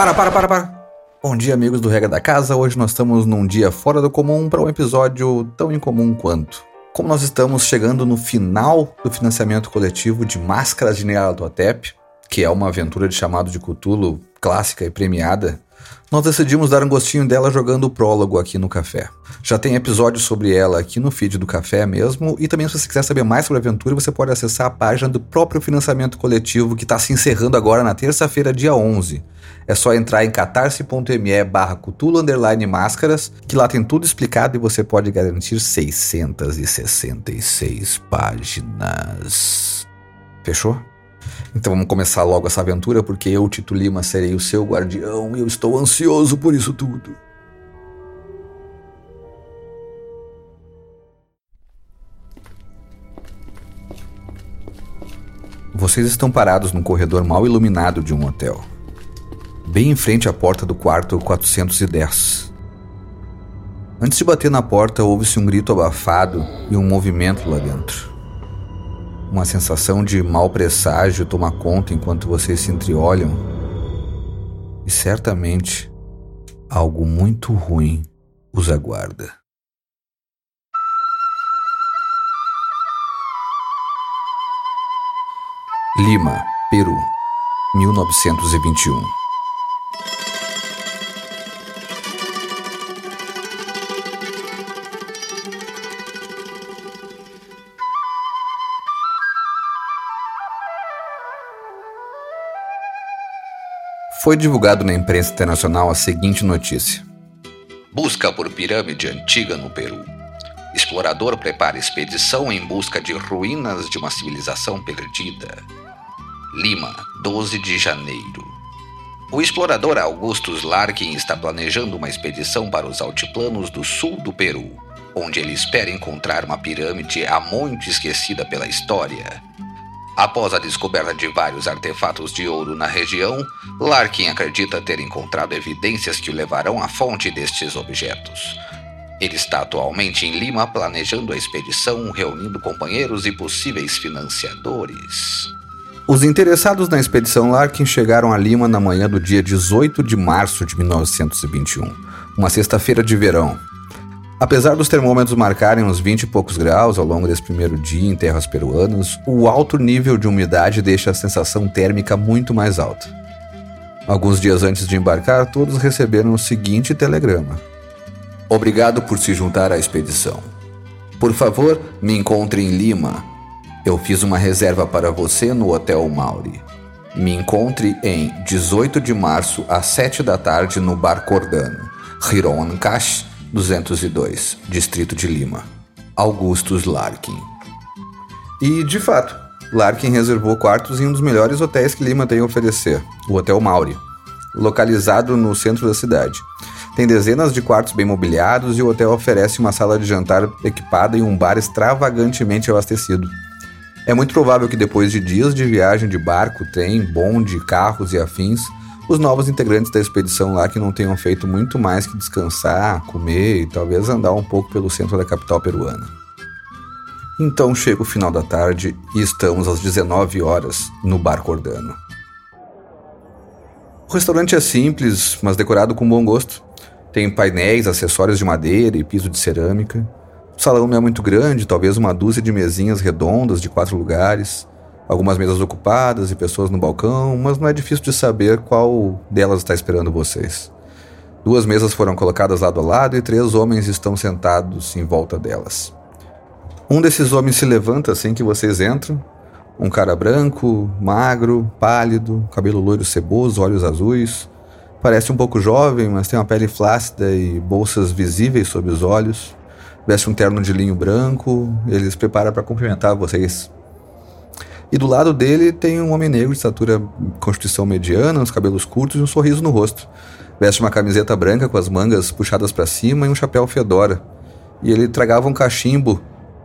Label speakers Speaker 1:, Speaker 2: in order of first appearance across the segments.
Speaker 1: Para, para, para, para. Bom dia, amigos do Regra da Casa. Hoje nós estamos num dia fora do comum para um episódio tão incomum quanto. Como nós estamos chegando no final do financiamento coletivo de Máscaras de Nyarlathotep, que é uma aventura de chamado de Cthulhu clássica e premiada, nós decidimos dar um gostinho dela jogando o prólogo aqui no café. Já tem episódio sobre ela aqui no feed do café mesmo, e também se você quiser saber mais sobre a aventura, você pode acessar a página do próprio financiamento coletivo que está se encerrando agora na terça-feira, dia 11. É só entrar em catarse.me barra máscaras, que lá tem tudo explicado e você pode garantir 666 páginas. Fechou? Então vamos começar logo essa aventura, porque eu, Tito Lima, serei o seu guardião e eu estou ansioso por isso tudo. Vocês estão parados num corredor mal iluminado de um hotel, bem em frente à porta do quarto 410. Antes de bater na porta, ouve-se um grito abafado e um movimento lá dentro. Uma sensação de mau presságio toma conta enquanto vocês se entreolham. E certamente algo muito ruim os aguarda. Lima, Peru, 1921 Foi divulgado na imprensa internacional a seguinte notícia: Busca por pirâmide antiga no Peru. Explorador prepara expedição em busca de ruínas de uma civilização perdida. Lima, 12 de janeiro. O explorador Augustus Larkin está planejando uma expedição para os altiplanos do sul do Peru, onde ele espera encontrar uma pirâmide há muito esquecida pela história Após a descoberta de vários artefatos de ouro na região, Larkin acredita ter encontrado evidências que o levarão à fonte destes objetos. Ele está atualmente em Lima planejando a expedição, reunindo companheiros e possíveis financiadores. Os interessados na expedição Larkin chegaram a Lima na manhã do dia 18 de março de 1921, uma sexta-feira de verão, Apesar dos termômetros marcarem uns 20 e poucos graus ao longo desse primeiro dia em terras peruanas, o alto nível de umidade deixa a sensação térmica muito mais alta. Alguns dias antes de embarcar, todos receberam o seguinte telegrama: Obrigado por se juntar à expedição. Por favor, me encontre em Lima. Eu fiz uma reserva para você no Hotel Mauri. Me encontre em 18 de março às 7 da tarde no Bar Cordano, Hiron 202, Distrito de Lima. Augustus Larkin. E, de fato, Larkin reservou quartos em um dos melhores hotéis que Lima tem a oferecer, o Hotel Mauri, localizado no centro da cidade. Tem dezenas de quartos bem mobiliados e o hotel oferece uma sala de jantar equipada e um bar extravagantemente abastecido. É muito provável que depois de dias de viagem de barco, trem, bonde, carros e afins, os novos integrantes da expedição lá que não tenham feito muito mais que descansar, comer e talvez andar um pouco pelo centro da capital peruana. Então chega o final da tarde e estamos às 19 horas no Bar Cordano. O restaurante é simples, mas decorado com bom gosto. Tem painéis, acessórios de madeira e piso de cerâmica. O salão não é muito grande, talvez uma dúzia de mesinhas redondas de quatro lugares algumas mesas ocupadas e pessoas no balcão, mas não é difícil de saber qual delas está esperando vocês. Duas mesas foram colocadas lado a lado e três homens estão sentados em volta delas. Um desses homens se levanta assim que vocês entram. Um cara branco, magro, pálido, cabelo loiro ceboso, olhos azuis. Parece um pouco jovem, mas tem uma pele flácida e bolsas visíveis sob os olhos. Veste um terno de linho branco. Ele se prepara para cumprimentar vocês. E do lado dele tem um homem negro de estatura constituição mediana, os cabelos curtos e um sorriso no rosto. Veste uma camiseta branca com as mangas puxadas para cima e um chapéu fedora. E ele tragava um cachimbo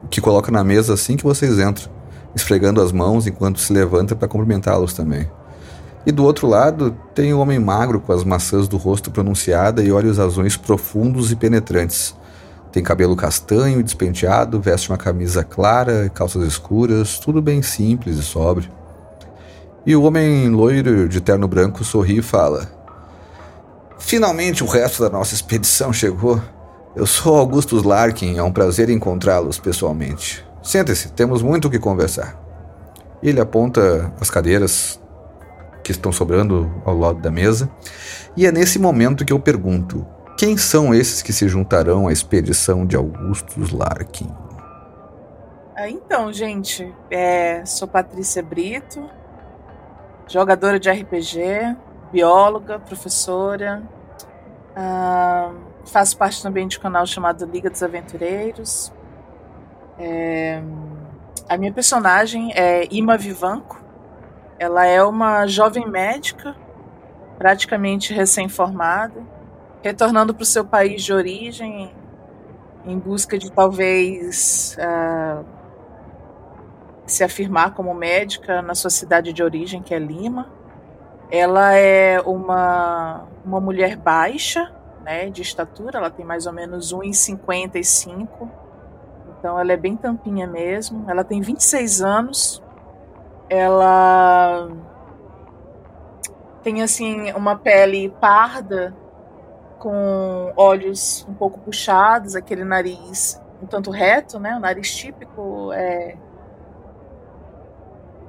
Speaker 1: que coloca na mesa assim que vocês entram, esfregando as mãos enquanto se levanta para cumprimentá-los também. E do outro lado tem um homem magro com as maçãs do rosto pronunciada e olhos azuis profundos e penetrantes tem cabelo castanho e despenteado, veste uma camisa clara, calças escuras, tudo bem simples e sóbrio. E o homem loiro de terno branco sorri e fala:
Speaker 2: Finalmente o resto da nossa expedição chegou. Eu sou Augustus Larkin, é um prazer encontrá-los pessoalmente. Sente-se, temos muito o que conversar. Ele aponta as cadeiras que estão sobrando ao lado da mesa, e é nesse momento que eu pergunto: quem são esses que se juntarão à expedição de Augustus Larkin?
Speaker 3: Ah, então, gente, é, sou Patrícia Brito, jogadora de RPG, bióloga, professora. Uh, faço parte também de um canal chamado Liga dos Aventureiros. É, a minha personagem é Ima Vivanco. Ela é uma jovem médica, praticamente recém-formada, retornando para o seu país de origem em busca de talvez uh, se afirmar como médica na sua cidade de origem, que é Lima. Ela é uma, uma mulher baixa, né, de estatura, ela tem mais ou menos 1,55. Então ela é bem tampinha mesmo. Ela tem 26 anos. Ela tem assim uma pele parda com olhos um pouco puxados, aquele nariz um tanto reto, né? O nariz típico é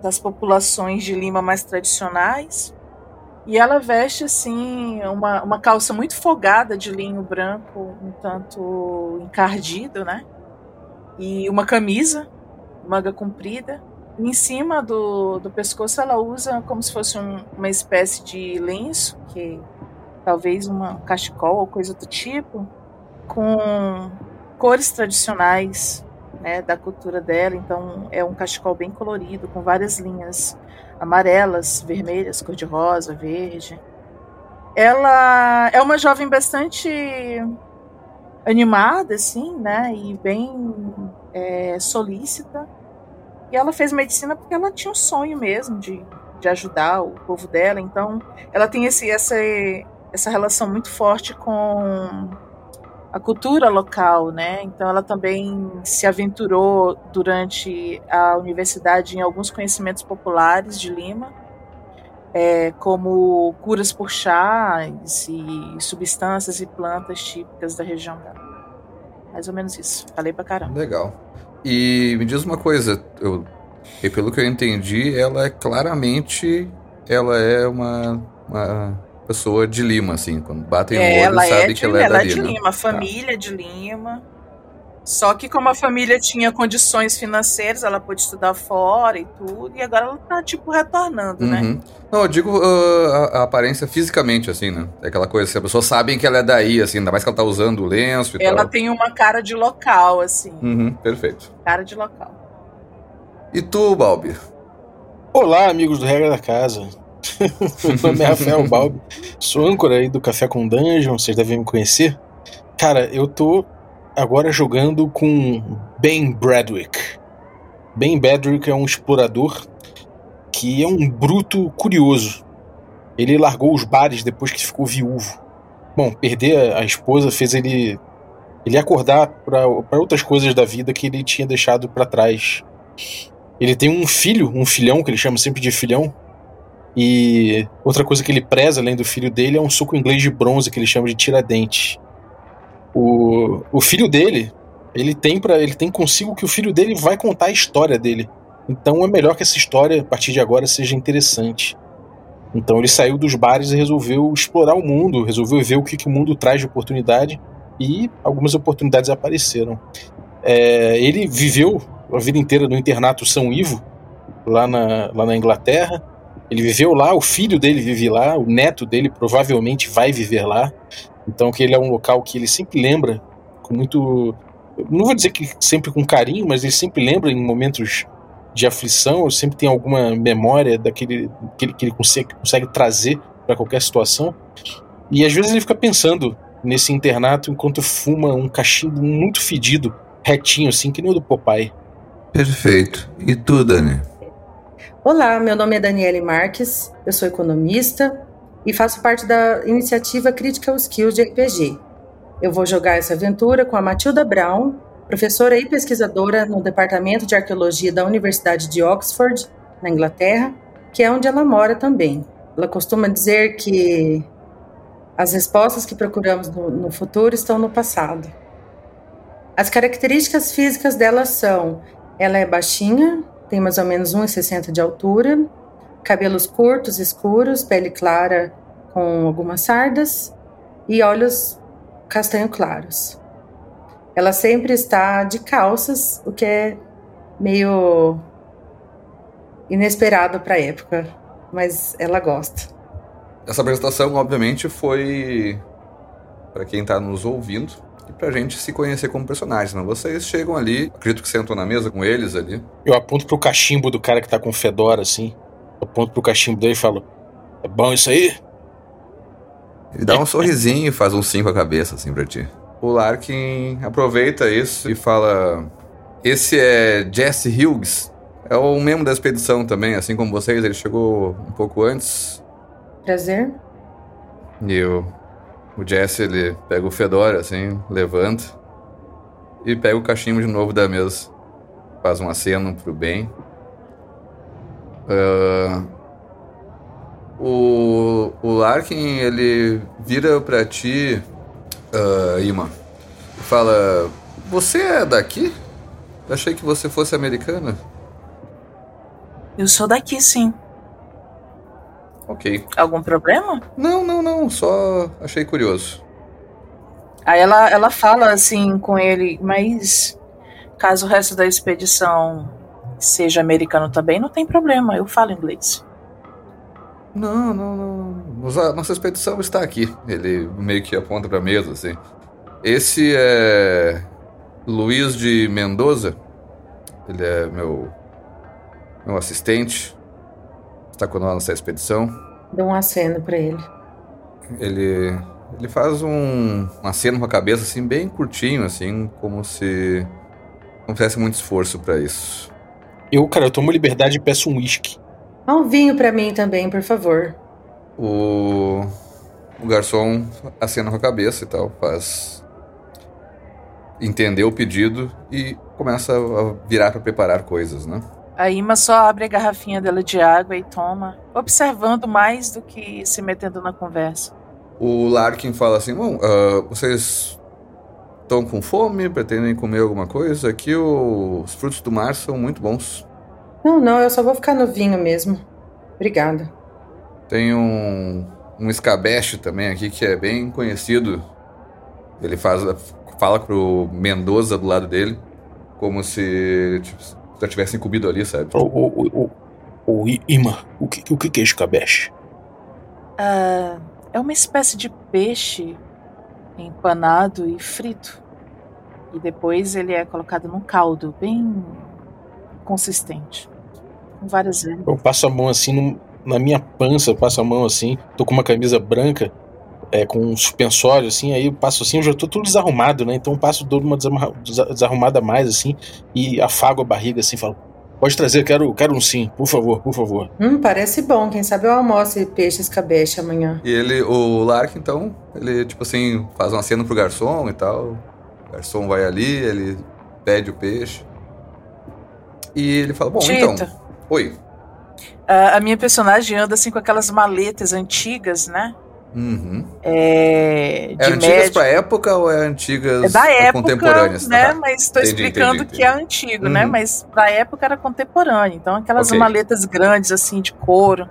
Speaker 3: das populações de Lima mais tradicionais. E ela veste assim uma, uma calça muito folgada de linho branco, um tanto encardido, né? E uma camisa, manga comprida. E em cima do, do pescoço ela usa como se fosse um, uma espécie de lenço, que talvez uma cachecol ou coisa do tipo, com cores tradicionais né, da cultura dela. Então é um cachecol bem colorido, com várias linhas amarelas, vermelhas, cor-de-rosa, verde. Ela é uma jovem bastante animada, assim, né, e bem é, solícita. E ela fez medicina porque ela tinha um sonho mesmo de, de ajudar o povo dela. Então, ela tem esse, essa, essa relação muito forte com a cultura local, né? Então ela também se aventurou durante a universidade em alguns conhecimentos populares de Lima, é, como curas por chás e substâncias e plantas típicas da região dela. Mais ou menos isso. Falei pra caramba.
Speaker 2: Legal. E me diz uma coisa, eu, pelo que eu entendi, ela é claramente ela é uma, uma pessoa de Lima, assim. Quando batem é, o olho, sabe é que ela é ela da é
Speaker 3: de Lima. Tá. família tá. de Lima. Só que como a família tinha condições financeiras, ela pôde estudar fora e tudo, e agora ela tá, tipo, retornando, né? uhum. né?
Speaker 2: Não, eu digo uh, a, a, aparência fisicamente, assim, né? É aquela coisa, se as pessoas sabem que ela é daí, assim, ainda mais que ela tá usando o lenço e
Speaker 3: ela
Speaker 2: tal.
Speaker 3: Ela tem uma cara de local, assim.
Speaker 2: Uhum, perfeito.
Speaker 3: Cara de local.
Speaker 2: E tu, Balbi?
Speaker 4: Olá, amigos do Regra da Casa. Meu nome é Rafael Balbi, sou âncora aí do Café com Dungeon, vocês devem me conhecer. Cara, eu tô agora jogando com Ben Bradwick. Ben Bradwick é um explorador que é um bruto curioso. Ele largou os bares depois que ficou viúvo. Bom, perder a esposa fez ele ele acordar para outras coisas da vida que ele tinha deixado para trás. Ele tem um filho, um filhão que ele chama sempre de filhão, e outra coisa que ele preza, além do filho dele, é um soco inglês de bronze que ele chama de tiradente. O, o filho dele, ele tem para ele tem consigo que o filho dele vai contar a história dele. Então é melhor que essa história, a partir de agora, seja interessante. Então ele saiu dos bares e resolveu explorar o mundo, resolveu ver o que, que o mundo traz de oportunidade e algumas oportunidades apareceram. É, ele viveu a vida inteira no internato São Ivo, lá na, lá na Inglaterra. Ele viveu lá, o filho dele vive lá, o neto dele provavelmente vai viver lá. Então que ele é um local que ele sempre lembra com muito, não vou dizer que sempre com carinho, mas ele sempre lembra em momentos de aflição, sempre tem alguma memória daquele que ele, que ele consegue, consegue trazer para qualquer situação. E às vezes ele fica pensando nesse internato enquanto fuma um cachimbo muito fedido, retinho assim, que nem o do Popeye.
Speaker 2: Perfeito. E tu, Dani?
Speaker 5: Olá, meu nome é Daniele Marques, eu sou economista e faço parte da iniciativa Critical Skills de RPG. Eu vou jogar essa aventura com a Matilda Brown, professora e pesquisadora no Departamento de Arqueologia da Universidade de Oxford, na Inglaterra, que é onde ela mora também. Ela costuma dizer que As respostas que procuramos no, no futuro estão no passado. As características físicas dela são: ela é baixinha, tem mais ou menos 1,60 de altura, cabelos curtos, escuros, pele clara com algumas sardas e olhos castanho claros. Ela sempre está de calças, o que é meio inesperado para a época, mas ela gosta.
Speaker 1: Essa apresentação, obviamente, foi para quem está nos ouvindo e para a gente se conhecer como personagens. Né? Vocês chegam ali, acredito que sentam na mesa com eles ali.
Speaker 4: Eu aponto pro cachimbo do cara que tá com fedora assim. Eu aponto pro cachimbo dele e falo: É bom isso aí?
Speaker 1: Ele dá um sorrisinho e faz um sim com a cabeça assim pra ti. O Larkin aproveita isso e fala: Esse é Jesse Hughes. É um membro da expedição também, assim como vocês. Ele chegou um pouco antes.
Speaker 5: Prazer.
Speaker 1: E o, o Jesse, ele pega o Fedora, assim, levanta. E pega o cachimbo de novo da mesa. Faz um aceno pro bem. Uh, o, o Larkin, ele vira pra ti, uh, Ima, e fala: Você é daqui? Eu achei que você fosse americana.
Speaker 3: Eu sou daqui, sim.
Speaker 1: Ok.
Speaker 3: Algum problema?
Speaker 1: Não, não, não. Só achei curioso.
Speaker 3: Aí ela, ela fala assim com ele, mas caso o resto da expedição seja americano também, não tem problema, eu falo inglês.
Speaker 1: Não, não, não. Nossa, expedição está aqui. Ele meio que aponta pra mesa, assim. Esse é. Luiz de Mendoza. Ele é meu. meu assistente. Está com nós nessa expedição.
Speaker 5: Dou um aceno pra ele.
Speaker 1: Ele. Ele faz um, um aceno com a cabeça, assim, bem curtinho, assim, como se não fizesse muito esforço para isso.
Speaker 4: Eu, cara, eu tomo liberdade e peço um uísque.
Speaker 5: Dá um vinho pra mim também, por favor.
Speaker 1: O, o garçom acena com a cabeça e tal, faz entender o pedido e começa a virar para preparar coisas, né?
Speaker 3: A Ima só abre a garrafinha dela de água e toma, observando mais do que se metendo na conversa.
Speaker 1: O Larkin fala assim: Bom, uh, vocês estão com fome? Pretendem comer alguma coisa? Aqui os frutos do mar são muito bons.
Speaker 5: Não, não, eu só vou ficar no vinho mesmo. Obrigada.
Speaker 1: Tem um, um escabeche também aqui que é bem conhecido. Ele faz, fala pro Mendoza do lado dele, como se tipo, já tivessem comido ali, sabe?
Speaker 4: Ô, ô, ô, ô, Ima, o que, o que é escabeche?
Speaker 3: Uh, é uma espécie de peixe empanado e frito. E depois ele é colocado num caldo bem consistente. Com várias ervas.
Speaker 4: Eu passo a mão assim no, na minha pança, eu passo a mão assim, tô com uma camisa branca, é, com um suspensório, assim, aí eu passo assim, eu já tô tudo desarrumado, né? Então eu passo dou uma desarrumada a mais, assim, e afago a barriga, assim, falo, pode trazer, quero, quero um sim, por favor, por favor.
Speaker 5: Hum, parece bom, quem sabe eu almoço peixe escabeche amanhã.
Speaker 1: E ele, o Lark, então, ele, tipo assim, faz uma cena pro garçom e tal, o garçom vai ali, ele pede o peixe, e ele fala, bom,
Speaker 3: Tita.
Speaker 1: então, oi.
Speaker 3: Uh, a minha personagem anda assim com aquelas maletas antigas, né?
Speaker 1: Uhum.
Speaker 3: É,
Speaker 1: é antigas pra época ou é antigas
Speaker 3: é da época,
Speaker 1: contemporâneas?
Speaker 3: né?
Speaker 1: Tá.
Speaker 3: Mas estou
Speaker 1: Entendi,
Speaker 3: explicando
Speaker 1: entendi,
Speaker 3: que é antigo,
Speaker 1: Uhum.
Speaker 3: né? Mas da época era contemporâneo. Então aquelas
Speaker 1: Ok.
Speaker 3: maletas grandes assim de couro,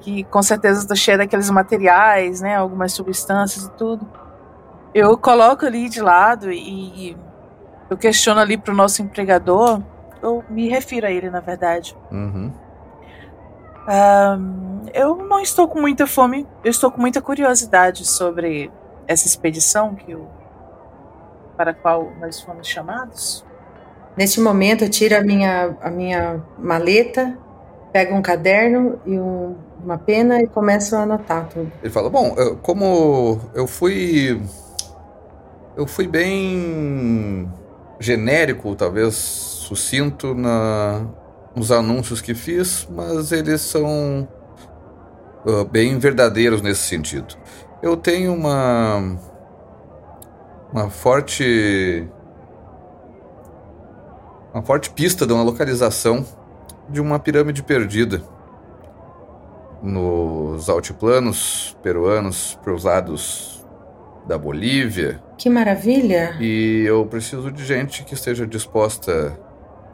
Speaker 3: que com certeza está cheia daqueles materiais, né? Algumas substâncias e tudo. Eu coloco ali de lado e eu questiono ali pro nosso empregador. Eu me refiro a ele, na verdade.
Speaker 1: Uhum.
Speaker 3: Ahn, eu não estou com muita fome, eu estou com muita curiosidade sobre essa expedição que o, para a qual nós fomos chamados.
Speaker 5: Neste momento, eu tiro a minha, a minha maleta, pego um caderno e um- uma pena e começo a anotar tudo.
Speaker 1: Ele fala, bom, eu- como eu fui. Eu fui bem genérico, talvez sucinto na, nos anúncios que fiz, mas eles são ah, bem verdadeiros nesse sentido. Eu tenho uma. Uma forte. Uma forte pista de uma localização de uma pirâmide perdida. nos altiplanos peruanos para os lados da Bolívia.
Speaker 5: Que maravilha!
Speaker 1: E eu preciso de gente que esteja disposta.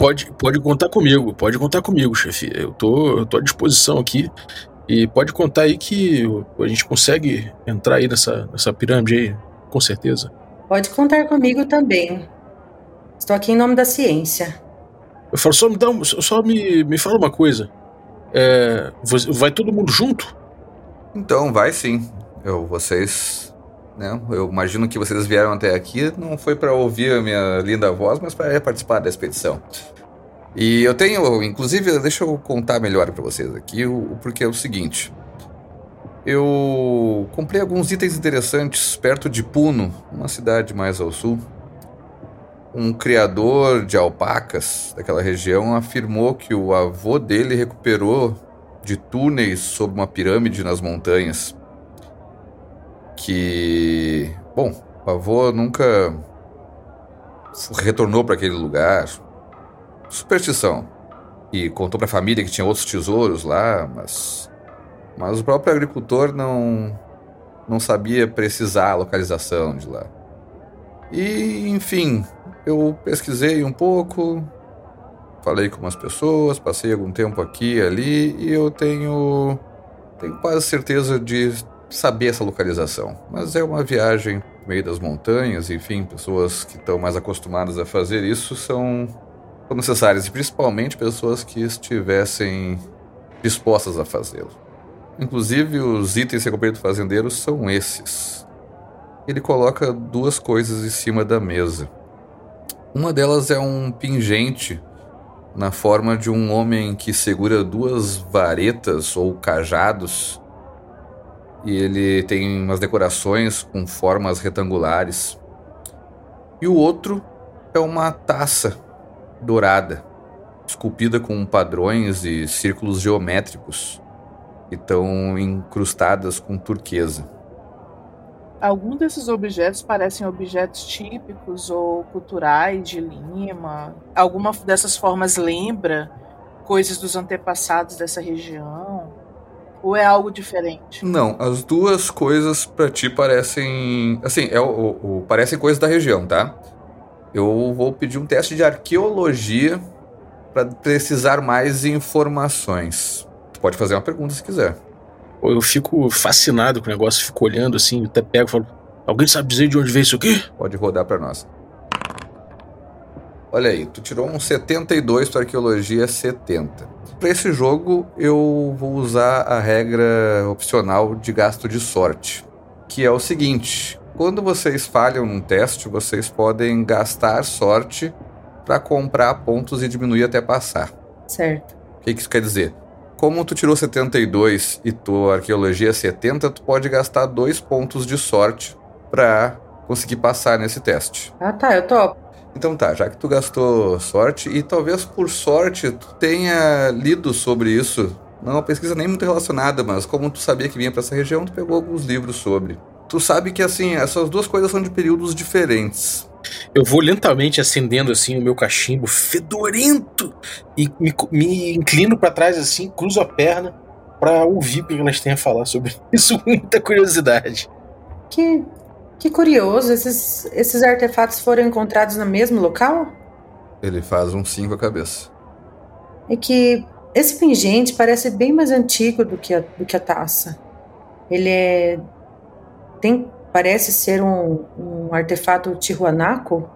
Speaker 4: Pode, pode contar comigo, pode contar comigo, chefe. Eu tô, eu tô à disposição aqui. E pode contar aí que a gente consegue entrar aí nessa, nessa pirâmide aí, com certeza.
Speaker 5: Pode contar comigo também. Estou aqui em nome da ciência.
Speaker 4: Eu falo, só me dá um, só me, me fala uma coisa. É, vai todo mundo junto?
Speaker 1: Então, vai sim. Eu, vocês, né? Eu imagino que vocês vieram até aqui não foi para ouvir a minha linda voz, mas para participar da expedição. E eu tenho, inclusive, deixa eu contar melhor para vocês aqui, o, porque é o seguinte. Eu comprei alguns itens interessantes perto de Puno, uma cidade mais ao sul. Um criador de alpacas daquela região afirmou que o avô dele recuperou de túneis sob uma pirâmide nas montanhas. Que, bom, o avô nunca retornou para aquele lugar. Superstição. E contou para a família que tinha outros tesouros lá, mas mas o próprio agricultor não, não sabia precisar a localização de lá. E, enfim, eu pesquisei um pouco, falei com umas pessoas, passei algum tempo aqui e ali e eu tenho, tenho quase certeza de saber essa localização. Mas é uma viagem no meio das montanhas, enfim, pessoas que estão mais acostumadas a fazer isso são, necessárias, e principalmente pessoas que estivessem dispostas a fazê-lo. Inclusive, os itens comprei do fazendeiro são esses. Ele coloca duas coisas em cima da mesa. Uma delas é um pingente na forma de um homem que segura duas varetas ou cajados. E ele tem umas decorações com formas retangulares. E o outro é uma taça dourada, esculpida com padrões e círculos geométricos e estão incrustadas com turquesa.
Speaker 3: Alguns desses objetos parecem objetos típicos ou culturais de Lima. Alguma dessas formas lembra coisas dos antepassados dessa região? Ou é algo diferente?
Speaker 1: Não, as duas coisas para ti parecem. Assim, é o, o, o, parecem coisas da região, tá? Eu vou pedir um teste de arqueologia para precisar mais informações pode fazer uma pergunta se quiser.
Speaker 4: Eu fico fascinado com o negócio, fico olhando assim, até pego e falo: Alguém sabe dizer de onde veio isso aqui?
Speaker 1: Pode rodar para nós. Olha aí, tu tirou um 72 para arqueologia 70. Para esse jogo, eu vou usar a regra opcional de gasto de sorte, que é o seguinte: quando vocês falham num teste, vocês podem gastar sorte para comprar pontos e diminuir até passar.
Speaker 5: Certo.
Speaker 1: O que isso quer dizer? Como tu tirou 72 e tua arqueologia 70, tu pode gastar dois pontos de sorte para conseguir passar nesse teste.
Speaker 5: Ah, tá, eu topo.
Speaker 1: Então tá, já que tu gastou sorte e talvez por sorte tu tenha lido sobre isso. Não é uma pesquisa nem muito relacionada, mas como tu sabia que vinha para essa região, tu pegou alguns livros sobre. Tu sabe que assim, essas duas coisas são de períodos diferentes.
Speaker 4: Eu vou lentamente acendendo assim o meu cachimbo fedorento e me, me inclino para trás assim, cruzo a perna para ouvir o que elas têm a falar sobre isso com muita curiosidade.
Speaker 5: Que, que curioso, esses, esses artefatos foram encontrados no mesmo local?
Speaker 1: Ele faz um sim com a cabeça.
Speaker 5: É que esse pingente parece bem mais antigo do que a, do que a taça. Ele é. tem parece ser um, um artefato tihuanaco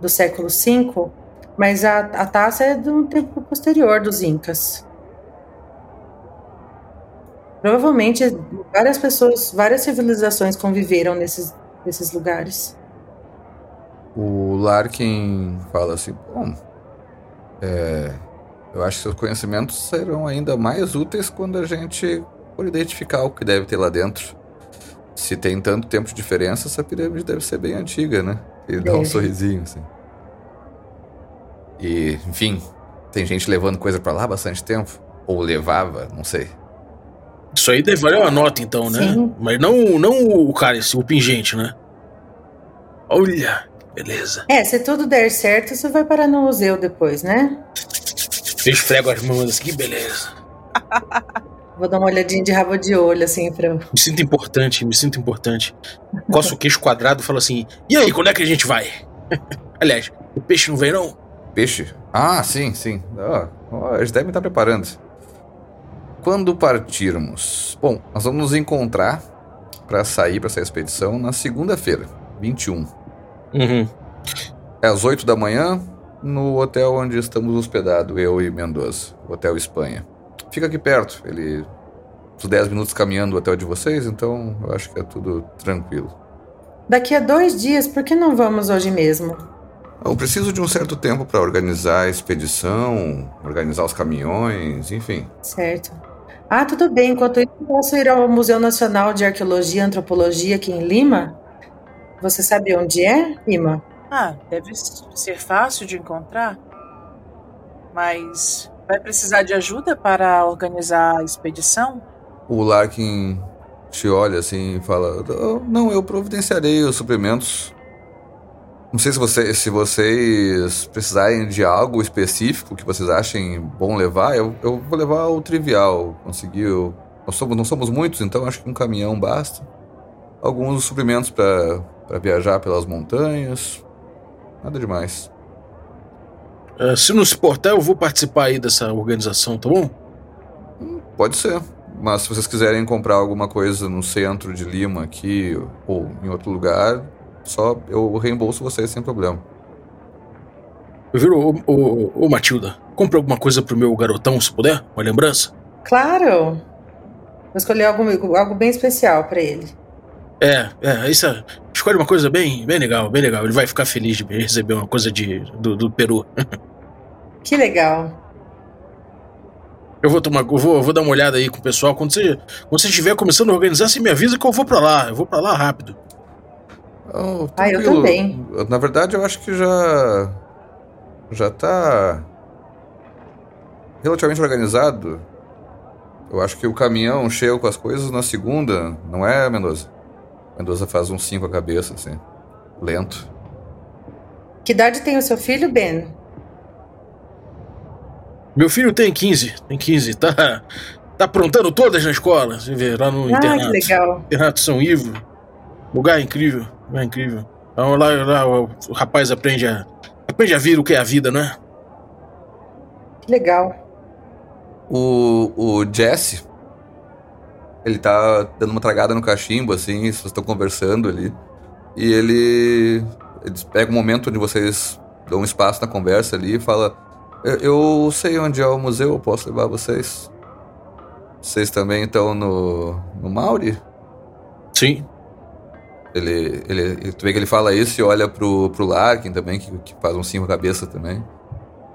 Speaker 5: do século V, mas a, a taça é de um tempo posterior dos Incas. Provavelmente várias pessoas, várias civilizações conviveram nesses, nesses lugares.
Speaker 1: O Larkin fala assim: bom, é, eu acho que seus conhecimentos serão ainda mais úteis quando a gente for identificar o que deve ter lá dentro. Se tem tanto tempo de diferença, essa pirâmide deve ser bem antiga, né? Ele dá um sorrisinho, assim. E, enfim, tem gente levando coisa para lá há bastante tempo. Ou levava, não sei.
Speaker 4: Isso aí deve valer uma nota, então, né? Sim. Mas não, não o cara, esse, o pingente, né? Olha, beleza.
Speaker 5: É, se tudo der certo, você vai parar no museu depois, né?
Speaker 4: Eu esfrego as mãos assim, que beleza.
Speaker 5: Vou dar uma olhadinha de rabo de olho, assim, pra.
Speaker 4: Me sinto importante, me sinto importante. Coço o queixo quadrado e falo assim: e aí, quando é que a gente vai? Aliás, o peixe não vem, não?
Speaker 1: Peixe? Ah, sim, sim. Oh, eles devem estar preparando. Quando partirmos? Bom, nós vamos nos encontrar para sair para essa expedição na segunda-feira, 21.
Speaker 4: Uhum.
Speaker 1: É às 8 da manhã, no hotel onde estamos hospedados, eu e Mendoza, Hotel Espanha. Fica aqui perto, ele. uns 10 minutos caminhando do hotel de vocês, então eu acho que é tudo tranquilo.
Speaker 5: Daqui a dois dias, por que não vamos hoje mesmo?
Speaker 1: Eu preciso de um certo tempo para organizar a expedição, organizar os caminhões, enfim.
Speaker 5: Certo. Ah, tudo bem. Enquanto isso, posso ir ao Museu Nacional de Arqueologia e Antropologia aqui em Lima? Você sabe onde é, Lima?
Speaker 3: Ah, deve ser fácil de encontrar. Mas vai precisar de ajuda para organizar a expedição?
Speaker 1: O Larkin te olha assim e fala: Não, eu providenciarei os suprimentos não sei se, você, se vocês precisarem de algo específico que vocês achem bom levar, eu, eu vou levar o trivial. Conseguiu. Nós somos, não somos muitos, então acho que um caminhão basta. Alguns suprimentos para viajar pelas montanhas. Nada demais.
Speaker 4: Uh, se não se portar, eu vou participar aí dessa organização, tá bom?
Speaker 1: Hum, pode ser. Mas se vocês quiserem comprar alguma coisa no centro de Lima aqui ou em outro lugar, só eu reembolso vocês sem problema.
Speaker 4: Eu viro, ô, ô, ô Matilda, compre alguma coisa pro meu garotão, se puder? Uma lembrança?
Speaker 5: Claro! Vou escolher algo, algo bem especial para ele.
Speaker 4: É, é, isso é, escolhe uma coisa bem, bem legal, bem legal. Ele vai ficar feliz de receber uma coisa de, do, do Peru.
Speaker 5: que legal.
Speaker 4: Eu vou tomar, eu vou, eu vou dar uma olhada aí com o pessoal. Quando você, quando você estiver começando a organizar, você me avisa que eu vou para lá. Eu vou para lá rápido.
Speaker 1: Oh, ah, eu também. Na verdade, eu acho que já. Já tá. Relativamente organizado. Eu acho que o caminhão chega com as coisas na segunda, não é, Mendoza? Mendoza faz um 5 a cabeça, assim. Lento.
Speaker 5: Que idade tem o seu filho, Ben?
Speaker 4: Meu filho tem 15. Tem 15. Tá, tá aprontando todas na escola. Você vê, lá no
Speaker 5: ah, internato. que legal.
Speaker 4: Internato São Ivo. Lugar incrível. É incrível. Então lá, lá o, o rapaz aprende a, aprende a vir o que é a vida, né?
Speaker 5: Que legal.
Speaker 1: O, o Jesse, ele tá dando uma tragada no cachimbo, assim, vocês estão conversando ali. E ele, ele pega um momento onde vocês dão um espaço na conversa ali e fala: eu, eu sei onde é o museu, eu posso levar vocês. Vocês também estão no, no Mauri?
Speaker 4: Sim.
Speaker 1: Ele, ele, tu vê que ele fala isso e olha pro, pro Larkin também, que, que faz um cinco cabeça também.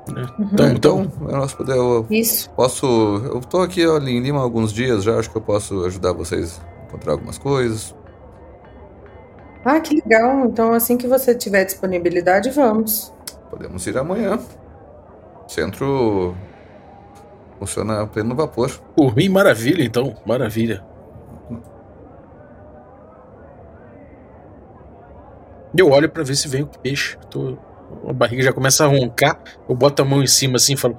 Speaker 4: É. Uhum. Então, então,
Speaker 1: eu, nosso poder, eu
Speaker 5: isso.
Speaker 1: posso. Eu tô aqui ó, em Lima há alguns dias já, acho que eu posso ajudar vocês a encontrar algumas coisas.
Speaker 5: Ah, que legal. Então, assim que você tiver disponibilidade, vamos.
Speaker 1: Podemos ir amanhã. Centro funciona a pleno vapor.
Speaker 4: Por mim, maravilha, então. Maravilha. Eu olho para ver se vem o peixe. Tô... A barriga já começa a roncar. Eu boto a mão em cima assim e falo: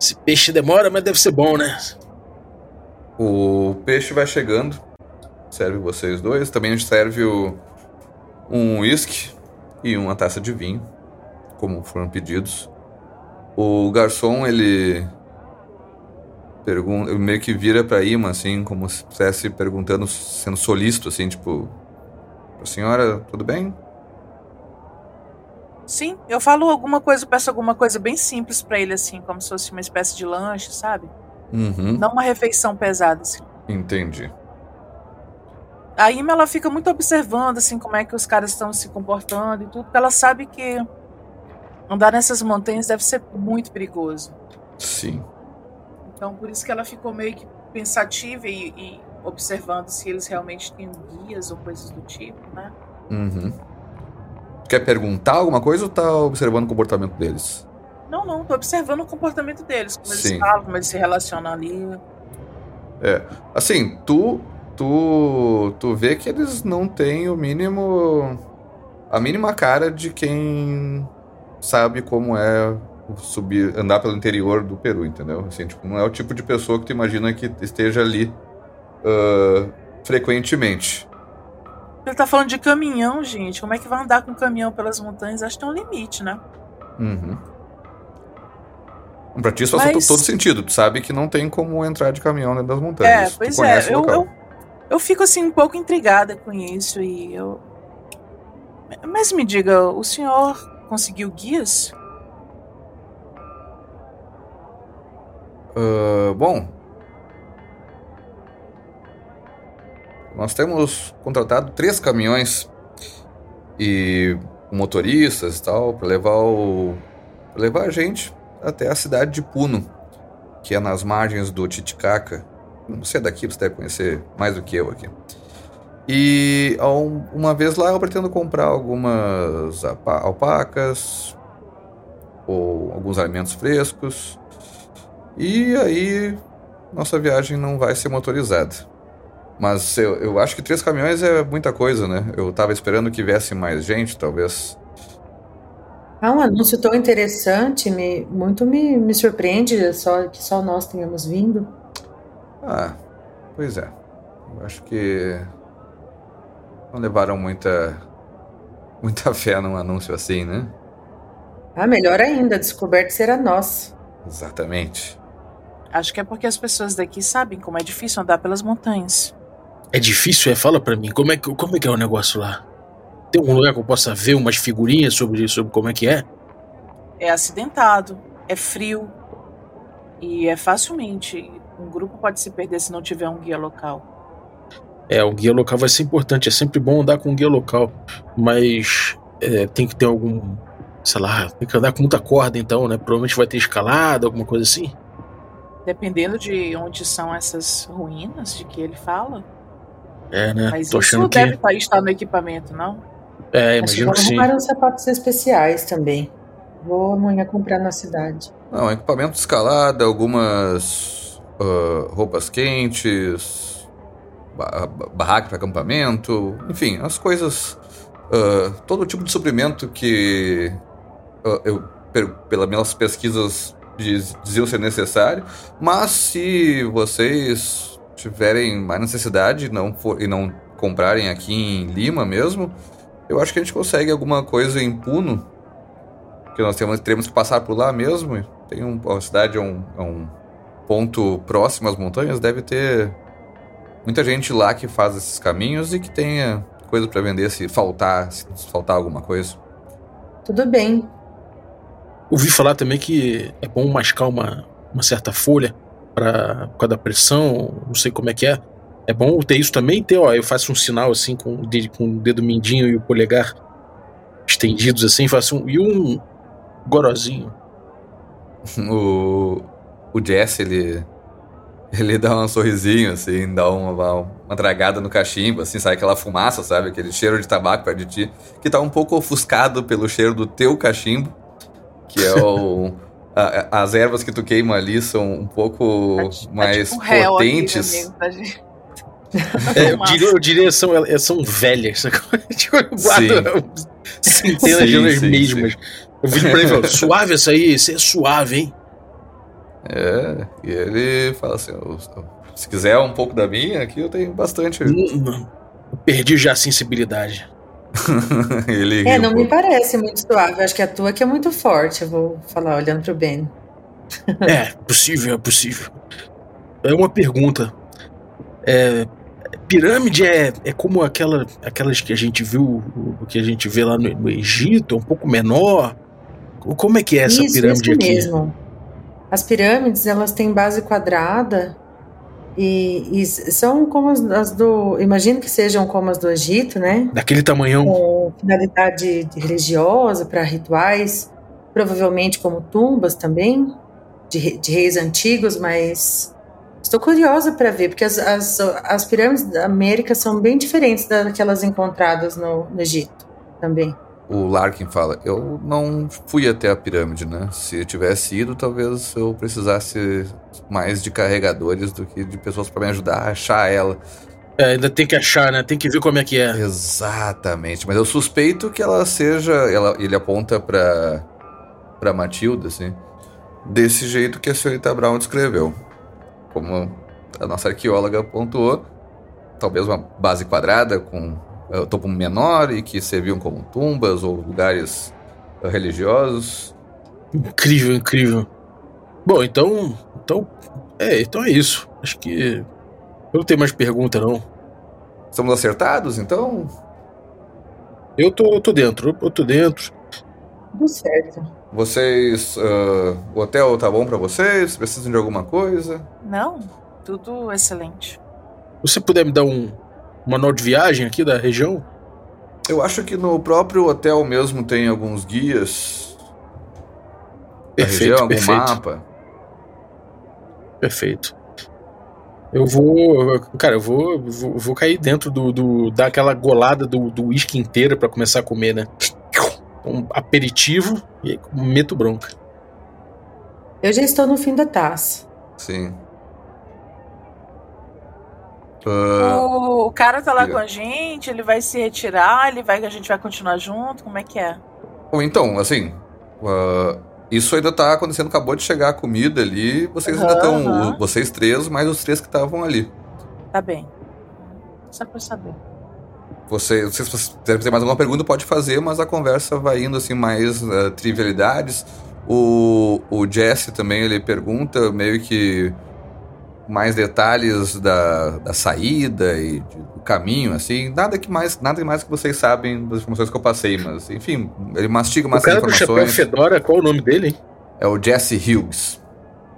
Speaker 4: Esse peixe demora, mas deve ser bom, né?
Speaker 1: O peixe vai chegando. Serve vocês dois. Também serve o... um whisky e uma taça de vinho, como foram pedidos. O garçom, ele pergunta, meio que vira para Ima assim, como se estivesse perguntando, sendo solícito assim, tipo, a senhora, tudo bem?
Speaker 3: Sim, eu falo alguma coisa, peço alguma coisa bem simples para ele, assim, como se fosse uma espécie de lanche, sabe?
Speaker 1: Uhum.
Speaker 3: Não uma refeição pesada, assim.
Speaker 1: Entendi.
Speaker 3: A Ima, ela fica muito observando, assim, como é que os caras estão se comportando e tudo, porque ela sabe que andar nessas montanhas deve ser muito perigoso.
Speaker 1: Sim.
Speaker 3: Então, por isso que ela ficou meio que pensativa e, e observando se eles realmente têm guias ou coisas do tipo, né?
Speaker 1: Uhum quer perguntar alguma coisa ou tá observando o comportamento deles?
Speaker 3: Não, não, tô observando o comportamento deles, como Sim. eles falam, como eles se relacionam ali.
Speaker 1: É, assim, tu, tu, tu vê que eles não têm o mínimo, a mínima cara de quem sabe como é subir, andar pelo interior do Peru, entendeu? Assim, tipo, não é o tipo de pessoa que tu imagina que esteja ali uh, frequentemente.
Speaker 3: Ele tá falando de caminhão, gente. Como é que vai andar com caminhão pelas montanhas? Acho que tem um limite, né?
Speaker 1: Uhum. Pra ti isso Mas... faz todo sentido. Tu sabe que não tem como entrar de caminhão dentro das montanhas.
Speaker 3: É, pois é. Eu, eu, eu, fico assim um pouco intrigada com isso e eu. Mas me diga, o senhor conseguiu guias?
Speaker 1: Uh, bom, nós temos contratado três caminhões e motoristas e tal para levar o pra levar a gente até a cidade de Puno, que é nas margens do Titicaca. Você é daqui, você deve conhecer mais do que eu aqui. E uma vez lá eu pretendo comprar algumas alpacas ou alguns alimentos frescos e aí nossa viagem não vai ser motorizada. Mas eu, eu acho que três caminhões é muita coisa, né? Eu tava esperando que viesse mais gente, talvez.
Speaker 5: Ah, um anúncio tão interessante, me, muito me, me surpreende só que só nós tenhamos vindo.
Speaker 1: Ah, pois é. Eu acho que não levaram muita muita fé num anúncio assim, né?
Speaker 5: Ah, melhor ainda, descoberto será nós.
Speaker 1: Exatamente.
Speaker 3: Acho que é porque as pessoas daqui sabem como é difícil andar pelas montanhas.
Speaker 4: É difícil, é? Fala pra mim, como é que, como é, que é o negócio lá? Tem algum lugar que eu possa ver umas figurinhas sobre, sobre como é que é?
Speaker 3: É acidentado, é frio e é facilmente. Um grupo pode se perder se não tiver um guia local.
Speaker 4: É, o guia local vai ser importante. É sempre bom andar com um guia local, mas é, tem que ter algum, sei lá, tem que andar com muita corda então, né? Provavelmente vai ter escalada, alguma coisa assim.
Speaker 3: Dependendo de onde são essas ruínas de que ele fala.
Speaker 4: É, né?
Speaker 3: Mas Tô isso deve que... estar no equipamento, não?
Speaker 4: É, imagino que sim.
Speaker 5: Compraram sapatos especiais também. Vou amanhã comprar na cidade.
Speaker 1: Não, equipamento de escalada, algumas uh, roupas quentes, barraca para acampamento, enfim, as coisas, uh, todo tipo de suprimento que uh, eu, pelas minhas pesquisas diziam ser necessário, mas se vocês tiverem mais necessidade e não, for, e não comprarem aqui em Lima mesmo, eu acho que a gente consegue alguma coisa em Puno, que nós temos, teremos que passar por lá mesmo. Tem um, a cidade é um, é um ponto próximo às montanhas, deve ter muita gente lá que faz esses caminhos e que tenha coisa para vender se faltar, se faltar alguma coisa.
Speaker 5: Tudo bem,
Speaker 4: Ouvi falar também que é bom mascar uma, uma certa folha para por causa da pressão, não sei como é que é. É bom ter isso também, ter, ó, eu faço um sinal assim com o dedo, com o dedo mindinho e o polegar estendidos assim, faço um, e um gorozinho.
Speaker 1: O, o Jess, ele, ele dá um sorrisinho, assim, dá uma, uma, uma tragada no cachimbo, assim, sai aquela fumaça, sabe? Aquele cheiro de tabaco perto de ti, que tá um pouco ofuscado pelo cheiro do teu cachimbo que é o. a, as ervas que tu queima ali são um pouco tá, tá mais tipo potentes. Aqui, amigo,
Speaker 4: é, eu, diria, eu diria são, são velhas. tipo, centenas sim, de anos mesmas. Eu vi pra ele falou, suave essa aí, isso é suave, hein?
Speaker 1: É, e ele fala assim: se quiser um pouco da minha, aqui eu tenho bastante.
Speaker 4: Hum, eu perdi já a sensibilidade.
Speaker 5: Ele é, não me parece muito suave. Acho que a tua que é muito forte. Eu vou falar olhando pro Ben.
Speaker 4: é, possível, é possível. É uma pergunta. É, pirâmide é, é como aquela, aquelas que a gente viu, que a gente vê lá no, no Egito, é um pouco menor. Como é que é essa isso, pirâmide isso aqui?
Speaker 5: Mesmo. As pirâmides elas têm base quadrada e, e, são como as do. Imagino que sejam como as do Egito, né?
Speaker 4: Daquele tamanhão.
Speaker 5: Com finalidade religiosa, para rituais, provavelmente como tumbas também, de, de reis antigos, mas estou curiosa para ver, porque as, as, as, pirâmides da América são bem diferentes daquelas encontradas no, no Egito também
Speaker 1: o Larkin fala: Eu não fui até a pirâmide, né? Se eu tivesse ido, talvez eu precisasse mais de carregadores do que de pessoas para me ajudar a achar ela.
Speaker 4: É, ainda tem que achar, né? Tem que ver como é que é.
Speaker 1: Exatamente. Mas eu suspeito que ela seja. Ela, ele aponta para pra Matilda, assim, desse jeito que a senhorita Brown descreveu. Como a nossa arqueóloga pontuou, talvez uma base quadrada com uh, topo menor e que serviam como tumbas ou lugares uh, religiosos.
Speaker 4: Incrível, incrível. Bom, então. Então. É, então é isso. Acho que. Eu não tenho mais pergunta, não.
Speaker 1: Estamos acertados, então?
Speaker 4: Eu tô, eu tô dentro, eu tô dentro.
Speaker 5: Tudo certo.
Speaker 1: Vocês. Uh, o hotel tá bom para vocês? Precisam de alguma coisa?
Speaker 3: Não, tudo excelente.
Speaker 4: Você puder me dar um manual de viagem aqui da região?
Speaker 1: Eu acho que no próprio hotel mesmo tem alguns guias.
Speaker 4: Perfeito,
Speaker 1: região, algum
Speaker 4: perfeito.
Speaker 1: mapa.
Speaker 4: Perfeito. Eu vou. Cara, eu vou, vou, vou cair dentro do. do daquela golada do do uísque inteira pra começar a comer, né? Um aperitivo e aí meto bronca.
Speaker 5: Eu já estou no fim da taça.
Speaker 1: Sim. Ah,
Speaker 3: O, o cara tá lá
Speaker 1: diga.
Speaker 3: com a gente, ele vai se retirar, ele vai, a gente vai continuar junto, como é que é?
Speaker 1: Ou então, assim. ah, isso ainda tá acontecendo, acabou de chegar a comida ali. Vocês ainda
Speaker 3: Aham,
Speaker 1: estão.
Speaker 3: aham.
Speaker 1: Vocês três, mais os três que estavam ali.
Speaker 3: Tá bem. Só pra saber.
Speaker 1: Você, se você quiser fazer mais alguma pergunta, pode fazer, mas a conversa vai indo assim, mais ah, trivialidades. O, o Jesse também ele pergunta meio que mais detalhes da, da saída e de- do caminho, assim. Nada que mais, nada mais que vocês sabem das informações que eu passei, mas enfim, ele mastiga
Speaker 4: O
Speaker 1: mais
Speaker 4: cara do chapéu
Speaker 1: informações.
Speaker 4: Fedora, qual o nome dele, hein?
Speaker 1: É o Jesse Hughes.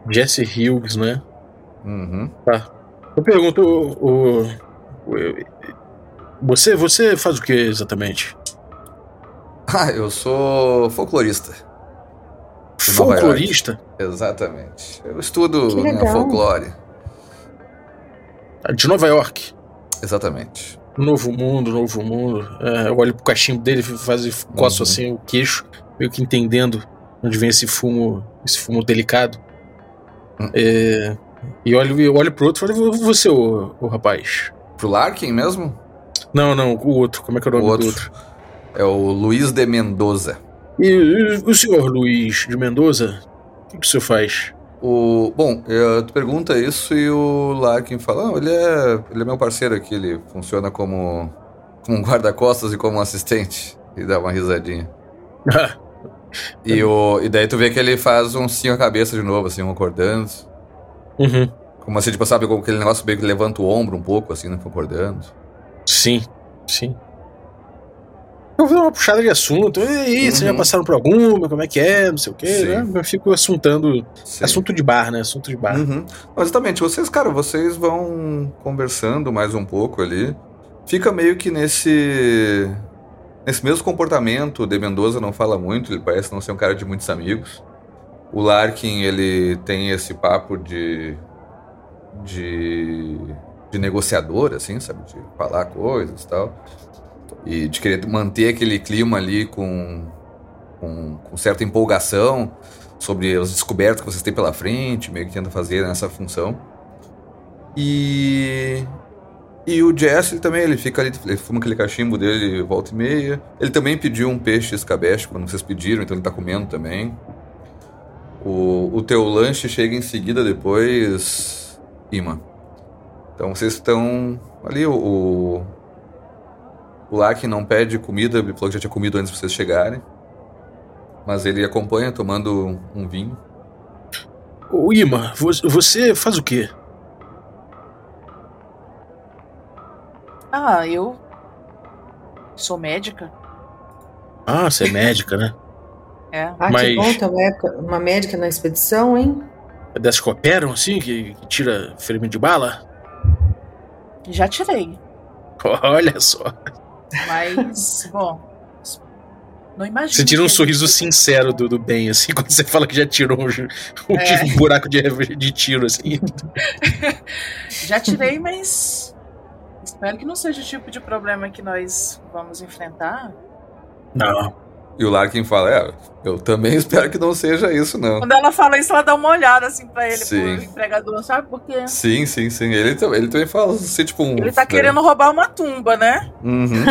Speaker 4: Jesse Hughes, né?
Speaker 1: Uhum.
Speaker 4: Eu pergunto, o, o- o- você, você faz o que exatamente?
Speaker 1: Ah, eu sou folclorista.
Speaker 4: Folclorista?
Speaker 1: Exatamente. Eu estudo né, folclore.
Speaker 4: De Nova York.
Speaker 1: Exatamente.
Speaker 4: Novo mundo, novo mundo. É, eu olho pro cachimbo dele, faz, coço
Speaker 1: Uhum.
Speaker 4: assim o queixo, meio que entendendo onde vem esse fumo, esse fumo delicado.
Speaker 1: Hum.
Speaker 4: É, e olho, eu olho pro outro e falo, você, o, o rapaz.
Speaker 1: Pro Larkin mesmo?
Speaker 4: Não, não, o outro. Como é que é o nome
Speaker 1: O
Speaker 4: do
Speaker 1: outro.
Speaker 4: outro?
Speaker 1: É o Luiz de Mendoza.
Speaker 4: E, e o senhor Luiz de Mendoza? O que, que o senhor faz?
Speaker 1: O, bom, eu- tu pergunta isso e o Larkin fala: Não, ele é, ele é meu parceiro aqui, ele funciona como, como um guarda-costas e como um assistente. E dá uma risadinha. E, o, e daí tu vê que ele faz um sim a cabeça de novo, assim, concordando.
Speaker 4: uhum.
Speaker 1: Como assim, tipo, sabe, com aquele negócio meio que levanta o ombro um pouco, assim, né, concordando.
Speaker 4: Sim, sim. Eu vou dar uma puxada de assunto. E aí, vocês já
Speaker 1: Uhum.
Speaker 4: passaram por alguma? Como é que é? Não sei o quê. Né? Eu fico assuntando.
Speaker 1: Sim.
Speaker 4: Assunto de bar, né? Assunto de bar.
Speaker 1: Uhum. Mas, Exatamente, vocês, cara, vocês vão conversando mais um pouco ali. Fica meio que nesse. Nesse mesmo comportamento, o De Mendoza não fala muito, ele parece não ser um cara de muitos amigos. O Larkin, ele tem esse papo de. de. de negociador, assim, sabe? De falar coisas e tal. E de querer manter aquele clima ali com. com, com certa empolgação sobre as descobertas que vocês têm pela frente, meio que tenta fazer nessa função. E e o Jesse ele também, ele fica ali, ele fuma aquele cachimbo dele volta e meia. Ele também pediu um peixe escabeche quando vocês pediram, então ele tá comendo também. O, o teu lanche chega em seguida depois, Ima. Então vocês estão ali, o, o, o Larkin não pede comida, ele falou que já tinha comido antes de vocês chegarem. Mas ele acompanha tomando um vinho.
Speaker 4: Ô, Ima, vo- você faz o quê?
Speaker 3: Ah, eu sou médica.
Speaker 4: Ah, você é médica, né?
Speaker 3: É.
Speaker 5: Ah,
Speaker 4: Mas-
Speaker 5: que bom uma, época- uma médica na expedição, hein?
Speaker 4: É dessas que operam, assim, que, que tira ferimento de bala?
Speaker 3: Já tirei.
Speaker 4: Olha só.
Speaker 3: Mas, bom. Não imagino.
Speaker 4: Você tira um
Speaker 3: que-
Speaker 4: sorriso sincero do, do bem, assim, quando você fala que já tirou um, um
Speaker 3: É.
Speaker 4: buraco de, de tiro, assim.
Speaker 3: Já tirei, mas. Espero que não seja o tipo de problema que nós vamos enfrentar.
Speaker 4: Não.
Speaker 1: E o Larkin fala: É, eu também espero que não seja isso, não.
Speaker 3: Quando ela fala isso, ela dá uma olhada assim pra ele,
Speaker 1: Sim.
Speaker 3: pro empregador, sabe? Porque
Speaker 1: Sim, sim, sim. Ele, ele também fala assim, tipo um.
Speaker 3: ele tá querendo roubar uma tumba, né?
Speaker 1: Uhum.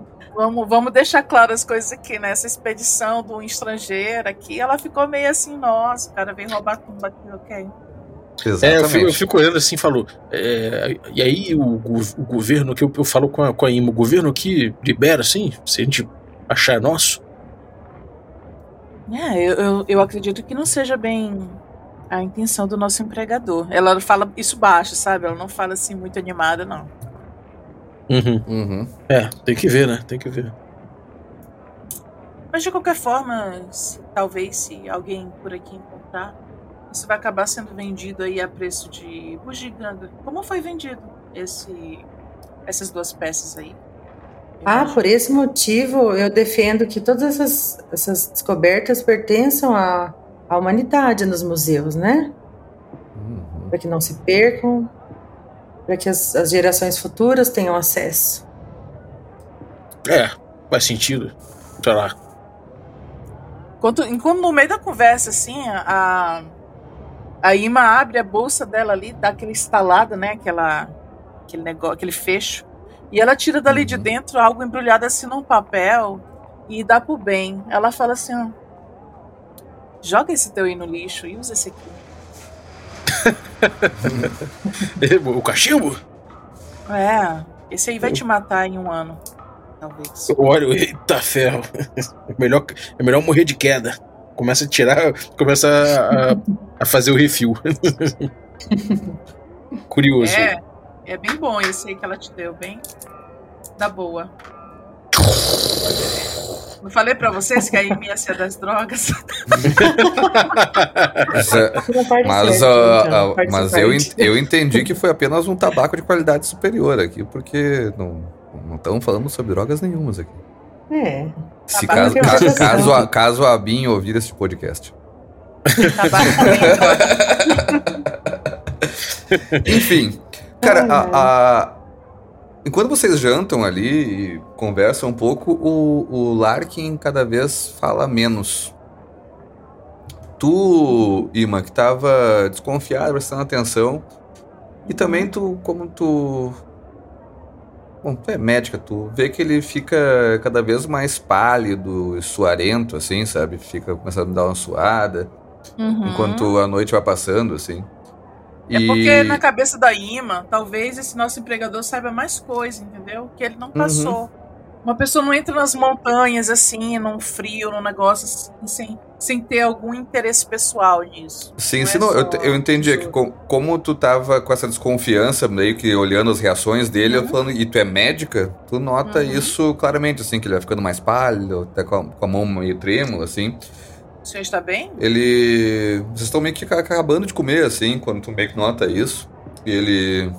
Speaker 3: Vamos, vamos deixar claro as coisas aqui, né? Essa expedição do estrangeiro aqui, ela ficou meio assim, nossa, o cara veio roubar tumba aqui, ok.
Speaker 4: Exatamente. É, eu fico, eu fico olhando assim falou. É, e aí o, o, governo que eu, eu falo com a, com a IMA, o governo que libera, assim, se a gente achar nosso.
Speaker 3: É, eu, eu, eu acredito que não seja bem a intenção do nosso empregador. Ela fala isso baixo, sabe? Ela não fala assim muito animada, não.
Speaker 4: Uhum. Uhum. É, tem que ver, né? Tem que ver.
Speaker 3: Mas de qualquer forma, se, talvez se alguém por aqui encontrar, isso vai acabar sendo vendido aí a preço de bugiganga. Como foi vendido esse, essas duas peças aí?
Speaker 5: Ah, por esse motivo eu defendo que todas essas, essas descobertas pertençam à, à humanidade nos museus, né? Uhum. Para que não se percam, para que as, as gerações futuras tenham acesso.
Speaker 4: É, faz sentido. Sei lá.
Speaker 3: Enquanto, enquanto no meio da conversa, assim, a, a Ima abre a bolsa dela ali, dá aquela instalada, né? Aquela, aquele negócio, aquele fecho. E ela tira dali uhum. de dentro algo embrulhado assim num papel e dá pro bem. Ela fala assim: ó, joga esse teu aí no lixo e usa esse aqui.
Speaker 4: o cachimbo?
Speaker 3: É, esse aí vai te matar em um ano, talvez.
Speaker 4: Olha, eita ferro. É melhor, é melhor morrer de queda. Começa a tirar, começa a, a fazer o refil. Curioso.
Speaker 3: É, é bem bom esse aí que ela te deu, bem da boa. Não falei pra vocês que a Amy ia ser das drogas?
Speaker 1: mas, é, mas, mas eu, eu entendi que foi apenas um tabaco de qualidade superior aqui, porque não estamos falando sobre drogas nenhumas aqui.
Speaker 5: É.
Speaker 1: Se caso, caso, caso, a, caso a Bin ouvir esse podcast. Enfim, cara, a, a Enquanto vocês jantam ali e conversam um pouco, o, o Larkin cada vez fala menos. Tu, Ima, que tava desconfiado, prestando atenção, e também tu, como tu. Bom, tu é médica, tu vê que ele fica cada vez mais pálido e suarento, assim, sabe? Fica começando a dar uma suada. Uhum. Enquanto a noite vai passando, assim.
Speaker 3: É porque na cabeça da Ima, talvez esse nosso empregador saiba mais coisa, entendeu? Que ele não uhum. passou. Uhum. Uma pessoa não entra nas montanhas assim, num frio, num negócio assim, sem, sem ter algum interesse pessoal nisso.
Speaker 1: Sim, sim, não, eu, eu entendi que com, como tu tava com essa desconfiança, meio que olhando as reações dele, uhum. eu falando, e tu é médica, tu nota uhum. isso claramente, assim, que ele vai ficando mais pálido, até com a, com a mão meio trêmula, assim.
Speaker 3: O senhor está bem?
Speaker 1: Ele. Vocês estão meio que acabando de comer, assim, quando tu meio que nota isso. E ele.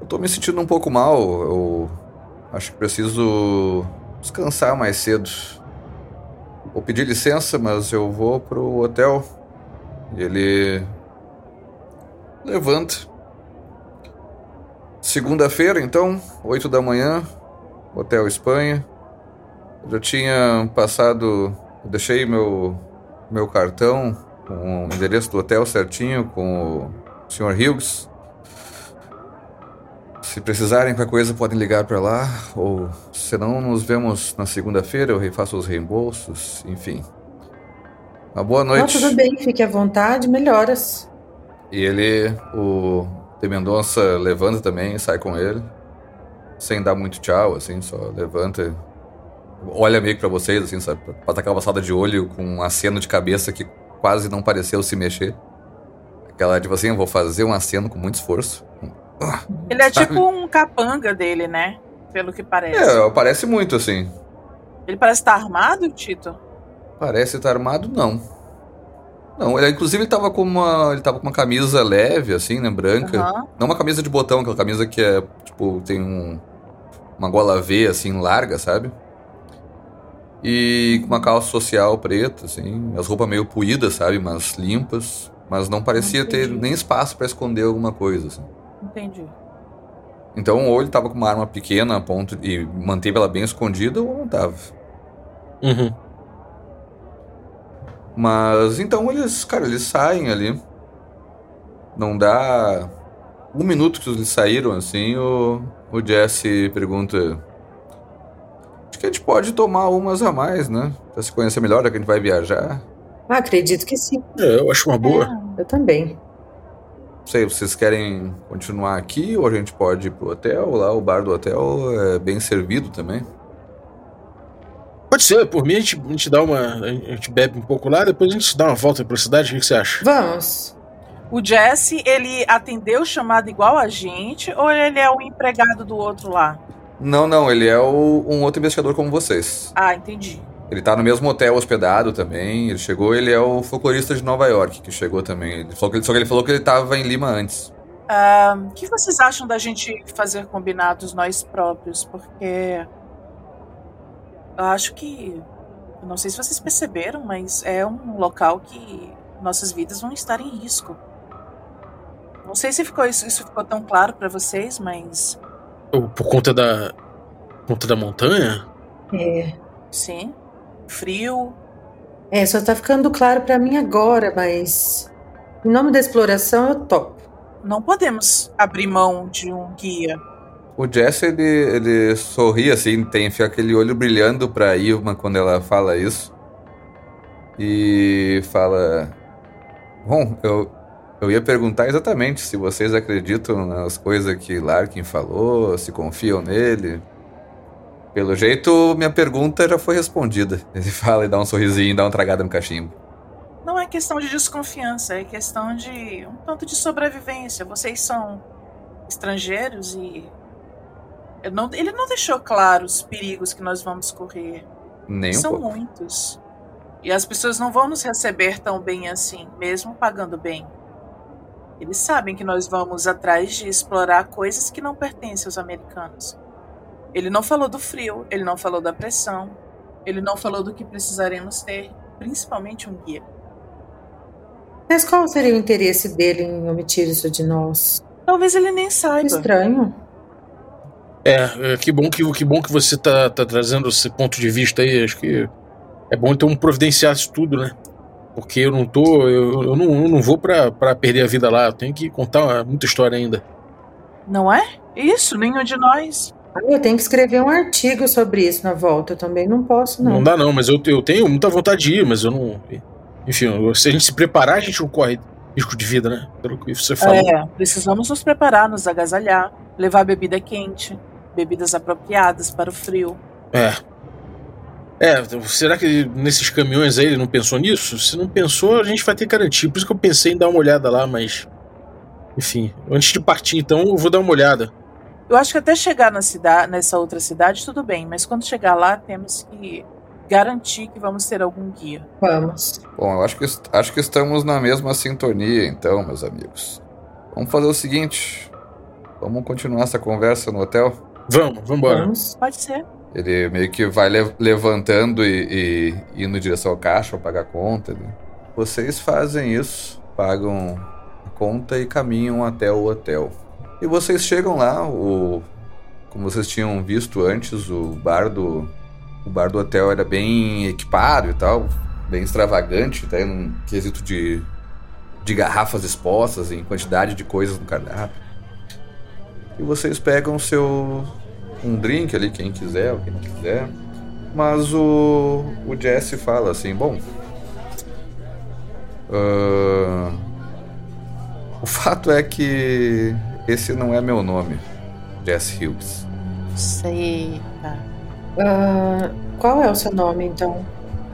Speaker 1: Eu tô me sentindo um pouco mal. Eu acho que preciso descansar mais cedo. Vou pedir licença, mas eu vou pro hotel. E ele. Levanta. Segunda-feira, então, 8 da manhã, Hotel Espanha. Eu já tinha passado eu deixei meu, meu cartão com o endereço do hotel certinho com o Sr. Hughes. Se precisarem qualquer coisa, podem ligar para lá. Ou se não, nos vemos na segunda-feira. Eu refaço os reembolsos. Enfim. Uma boa noite.
Speaker 5: tudo bem, fique à vontade. Melhoras.
Speaker 1: E ele, o De Mendonça, levanta também, sai com ele. Sem dar muito tchau, assim, só levanta olha meio que pra vocês, assim, sabe? Pra dar aquela passada de olho com um aceno de cabeça que quase não pareceu se mexer. Aquela, tipo assim, eu vou fazer um aceno com muito esforço.
Speaker 3: Ele é tipo um capanga dele, né? Pelo que parece.
Speaker 1: É, parece muito, assim.
Speaker 3: Ele parece estar armado, Tito?
Speaker 1: Parece estar armado, não. Não, ele, inclusive ele tava com uma. Ele tava com uma camisa leve, assim, né? Branca. Uhum. Não uma camisa de botão, aquela camisa que é, tipo, tem um. Uma gola V, assim, larga, sabe? E com uma calça social preta, assim, as roupas meio puídas, sabe, mas limpas, mas não parecia Entendi. ter nem espaço para esconder alguma coisa, assim.
Speaker 3: Entendi.
Speaker 1: Então, ou ele tava com uma arma pequena a ponto de manteve ela bem escondida, ou não tava.
Speaker 4: Uhum.
Speaker 1: Mas então eles, cara, eles saem ali. Não dá um minuto que eles saíram, assim, o, o Jesse pergunta: que a gente pode tomar umas a mais, né? Pra se conhecer melhor, já que a gente vai viajar.
Speaker 5: Ah, acredito que sim.
Speaker 4: É, eu acho uma boa.
Speaker 5: Eu também.
Speaker 1: Não sei, vocês querem continuar aqui ou a gente pode ir pro hotel? Lá o bar do hotel é bem servido também.
Speaker 4: Pode ser, por mim a gente, a gente dá uma. A gente bebe um pouco lá, depois a gente dá uma volta pra cidade. O que você acha?
Speaker 5: Vamos.
Speaker 3: O Jesse, ele atendeu o chamado igual a gente ou ele é o empregado do outro lá?
Speaker 1: Não, não, ele é o- um outro investigador como vocês.
Speaker 3: Ah, entendi.
Speaker 1: Ele tá no mesmo hotel hospedado também. Ele chegou, ele é o folclorista de Nova York que chegou também. Ele falou que, só que ele falou que ele tava em Lima antes.
Speaker 3: Ah, O que vocês acham da gente fazer combinados nós próprios? Porque eu acho que. eu não sei se vocês perceberam, mas é um local que nossas vidas vão estar em risco. Não sei se ficou isso, isso ficou tão claro pra vocês, mas
Speaker 4: por conta da. por conta da montanha?
Speaker 5: É,
Speaker 3: sim. Frio.
Speaker 5: é só tá ficando claro pra mim agora, mas em nome da exploração eu topo.
Speaker 3: Não podemos abrir mão de um guia.
Speaker 1: O Jesse, ele, ele sorri assim, tem fica aquele olho brilhando pra Irma quando ela fala isso. E fala: Bom, eu, eu ia perguntar exatamente se vocês acreditam nas coisas que Larkin falou, se confiam nele. Pelo jeito, minha pergunta já foi respondida. Ele fala e dá um sorrisinho e dá uma tragada no cachimbo.
Speaker 3: Não é questão de desconfiança, é questão de um tanto de sobrevivência. Vocês são estrangeiros e. não- ele não deixou claro os perigos que nós vamos correr.
Speaker 1: Nem um
Speaker 3: São
Speaker 1: pouco.
Speaker 3: muitos. E as pessoas não vão nos receber tão bem assim, mesmo pagando bem. Eles sabem que nós vamos atrás de explorar coisas que não pertencem aos americanos. Ele não falou do frio, ele não falou da pressão, ele não falou do que precisaremos ter, principalmente um guia.
Speaker 5: Mas qual seria o interesse dele em omitir isso de nós?
Speaker 3: Talvez ele nem saiba.
Speaker 5: Estranho.
Speaker 4: É, é, que bom que, que bom que você tá, tá trazendo esse ponto de vista aí. Acho que é bom então providenciar isso tudo, né? Porque eu não tô. Eu, eu não, eu não vou pra, pra perder a vida lá. Eu tenho que contar muita história ainda.
Speaker 3: Não é? Isso, nenhum de nós.
Speaker 5: Ah, Eu tenho que escrever um artigo sobre isso na volta. Eu também não posso,
Speaker 4: Não,
Speaker 5: não.
Speaker 4: dá, não, mas eu, eu tenho muita vontade de ir, mas eu não. Enfim, se a gente se preparar, a gente não corre risco de vida, né? Pelo que você falou.
Speaker 3: É, precisamos nos preparar, nos agasalhar, levar bebida quente, bebidas apropriadas para o frio.
Speaker 4: É. É, será que nesses caminhões aí ele não pensou nisso? Se não pensou, a gente vai ter que garantir. Por isso que eu pensei em dar uma olhada lá, mas. Enfim, antes de partir, então, eu vou dar uma olhada.
Speaker 3: Eu acho que até chegar na cidade, nessa outra cidade, tudo bem, mas quando chegar lá, temos que garantir que vamos ter algum guia.
Speaker 5: Vamos.
Speaker 1: Bom, eu acho que, acho que estamos na mesma sintonia, então, meus amigos. Vamos fazer o seguinte: vamos continuar essa conversa no hotel.
Speaker 4: Vamos, vamos embora.
Speaker 5: Vamos.
Speaker 3: Pode ser.
Speaker 1: Ele meio que vai le- levantando e, e indo em direção ao caixa para pagar a conta. né? Vocês fazem isso, pagam a conta e caminham até o hotel. E vocês chegam lá, o, como vocês tinham visto antes, o bar do, o bar do hotel era bem equipado e tal, bem extravagante, até num quesito de, de garrafas expostas em quantidade de coisas no cardápio. E vocês pegam seu um drink ali, quem quiser quem não quiser. Mas o, o Jesse fala assim, bom. ah, o fato é que esse não é meu nome, Jesse Hughes.
Speaker 3: Sei.
Speaker 5: Ah, qual é o seu nome, então?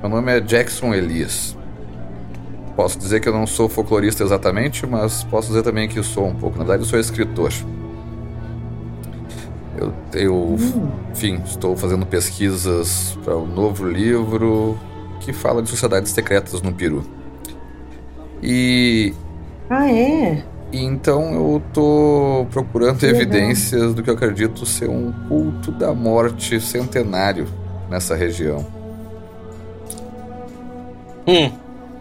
Speaker 1: Meu nome é Jackson Elias. Posso dizer que eu não sou folclorista exatamente, mas posso dizer também que sou um pouco. Na verdade, eu sou escritor. Eu, eu enfim, estou fazendo pesquisas para um novo livro que fala de sociedades secretas no Peru. E,
Speaker 5: Ah, é?
Speaker 1: e então eu tô procurando
Speaker 5: Que legal.
Speaker 1: evidências do que eu acredito ser um culto da morte centenário nessa região.
Speaker 4: Hum,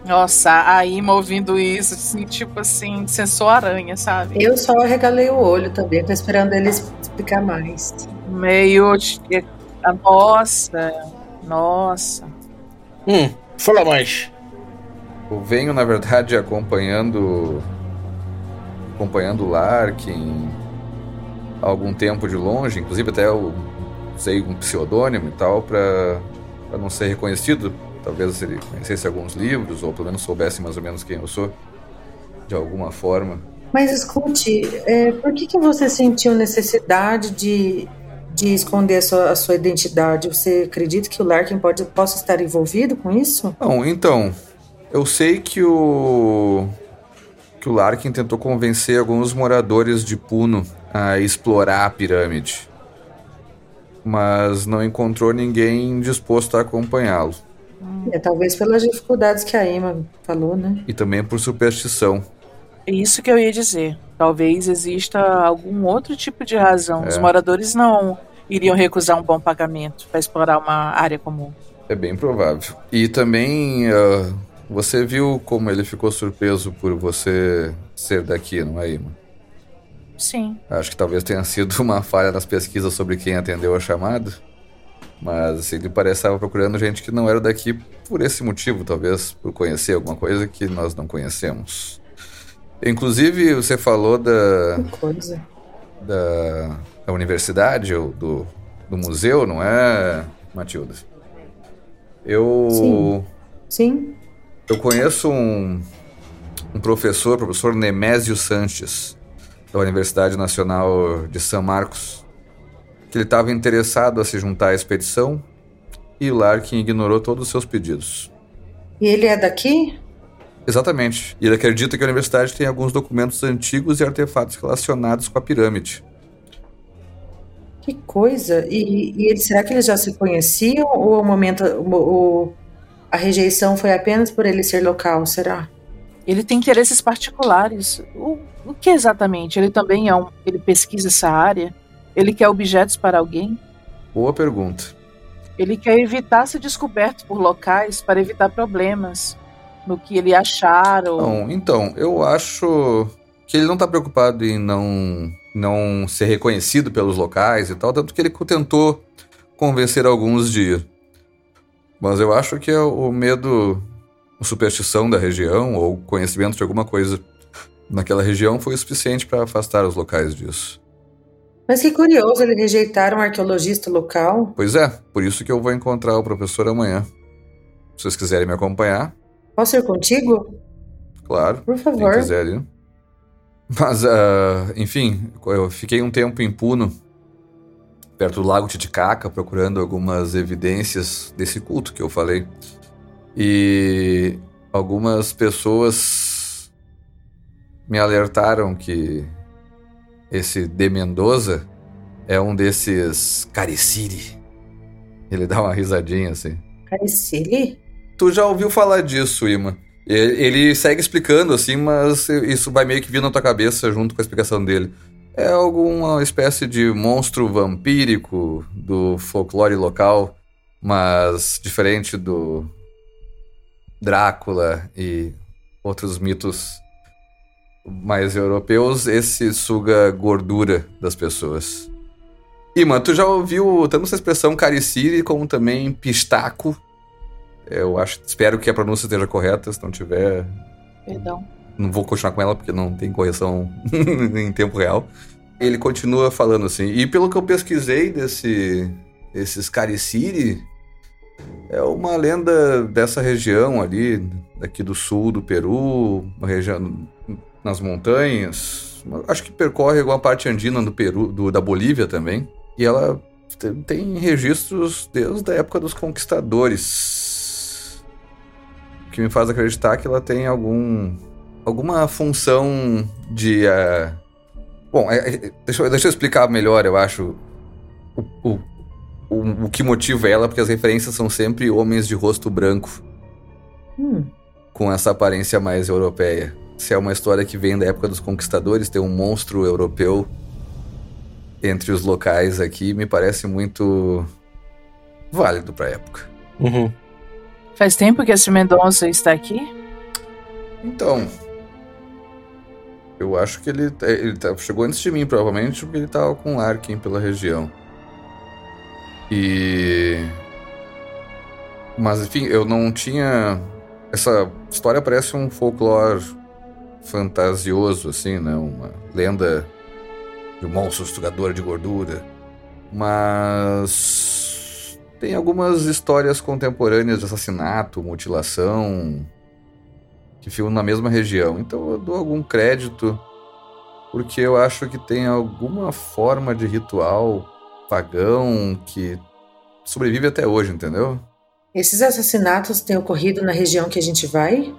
Speaker 3: Nossa, a Ima ouvindo isso, assim, tipo assim, sensor aranha, sabe?
Speaker 5: Eu só regalei o olho também, tô esperando ele explicar mais.
Speaker 3: Meio. ah, Nossa, nossa.
Speaker 4: hum, fala mais.
Speaker 1: Eu venho, na verdade, acompanhando. acompanhando o Larkin há algum tempo de longe, inclusive até eu usei um pseudônimo e tal para não ser reconhecido. Talvez ele conhecesse alguns livros ou pelo menos soubesse mais ou menos quem eu sou de alguma forma.
Speaker 5: Mas escute, é, por que, que você sentiu necessidade de, de esconder a sua, a sua identidade? Você acredita que o Larkin pode, possa estar envolvido com isso?
Speaker 1: Não, então, eu sei que o que o Larkin tentou convencer alguns moradores de Puno a explorar a pirâmide, mas não encontrou ninguém disposto a acompanhá-lo.
Speaker 5: É, talvez pelas dificuldades que a Emma falou, né?
Speaker 1: E também por superstição.
Speaker 3: É isso que eu ia dizer. Talvez exista algum outro tipo de razão. É. Os moradores não iriam recusar um bom pagamento para explorar uma área comum.
Speaker 1: É bem provável. E também uh, você viu como ele ficou surpreso por você ser daqui, não é, Ima?
Speaker 3: Sim.
Speaker 1: Acho que talvez tenha sido uma falha nas pesquisas sobre quem atendeu a chamada. Mas ele parece estar procurando gente que não era daqui por esse motivo, talvez por conhecer alguma coisa que nós não conhecemos. Inclusive, você falou da.
Speaker 5: Que coisa.
Speaker 1: Da, da universidade ou do, do museu, não é, Matilda? Eu.
Speaker 5: Sim. Sim.
Speaker 1: Eu conheço um, um professor, professor Nemésio Sanches, da Universidade Nacional de São Marcos, que ele estava interessado a se juntar à expedição e Larkin ignorou todos os seus pedidos.
Speaker 5: E ele é daqui?
Speaker 1: Exatamente. E ele acredita que a universidade tem alguns documentos antigos e artefatos relacionados com a pirâmide.
Speaker 5: Que coisa! E, e ele, será que eles já se conheciam ou o momento, o, o, a rejeição foi apenas por ele ser local? Será?
Speaker 3: Ele tem interesses particulares. O, o que exatamente? Ele também é um, ele pesquisa essa área? Ele quer objetos para alguém?
Speaker 1: Boa pergunta.
Speaker 3: Ele quer evitar ser descoberto por locais para evitar problemas no que ele achar. Ou...
Speaker 1: Não, então, eu acho que ele não está preocupado em não, não ser reconhecido pelos locais e tal, tanto que ele tentou convencer alguns de ir. Mas eu acho que é o medo, a superstição da região ou conhecimento de alguma coisa naquela região foi o suficiente para afastar os locais disso.
Speaker 5: Mas que curioso ele rejeitar um arqueologista local.
Speaker 1: Pois é, por isso que eu vou encontrar o professor amanhã. Se vocês quiserem me acompanhar,
Speaker 5: Posso ir contigo?
Speaker 1: Claro.
Speaker 5: Por favor.
Speaker 1: Quem quiser. Mas, uh, enfim, eu fiquei um tempo em Puno, perto do Lago Titicaca, procurando algumas evidências desse culto que eu falei. E algumas pessoas me alertaram que esse De Mendoza é um desses Cariciri. Ele dá uma risadinha assim.
Speaker 5: Cariciri?
Speaker 1: Tu já ouviu falar disso, Ima? Ele segue explicando assim, mas isso vai meio que vir na tua cabeça junto com a explicação dele. É alguma espécie de monstro vampírico do folclore local, mas diferente do Drácula e outros mitos mais europeus, esse suga gordura das pessoas. Ima, tu já ouviu tanto essa expressão cariciri como também pistaco eu acho, espero que a pronúncia esteja correta, se não tiver.
Speaker 3: Perdão.
Speaker 1: Não vou continuar com ela porque não tem correção em tempo real. Ele continua falando assim. E pelo que eu pesquisei desse esses Cariciri, é uma lenda dessa região ali, daqui do sul do Peru, uma região nas montanhas. Acho que percorre alguma parte andina do Peru, do, da Bolívia também. E ela tem registros desde a época dos conquistadores que me faz acreditar que ela tem algum alguma função de uh... bom é, é, deixa, deixa eu explicar melhor eu acho o, o, o, o, que motiva ela porque as referências são sempre homens de rosto branco
Speaker 5: hum.
Speaker 1: com essa aparência mais europeia se é uma história que vem da época dos conquistadores tem um monstro europeu entre os locais aqui me parece muito válido para época
Speaker 4: uhum.
Speaker 3: Faz tempo que esse Mendonça está aqui?
Speaker 1: Então. Eu acho que ele, ele tá, chegou antes de mim, provavelmente, porque ele estava com Larkin pela região. E. Mas enfim, eu não tinha. Essa história parece um folclore fantasioso, assim, né? Uma lenda de um monstro sugador de gordura. Mas tem algumas histórias contemporâneas de assassinato, mutilação, que ficam na mesma região. Então eu dou algum crédito, porque eu acho que tem alguma forma de ritual pagão que sobrevive até hoje, entendeu?
Speaker 5: Esses assassinatos têm ocorrido na região que a gente vai?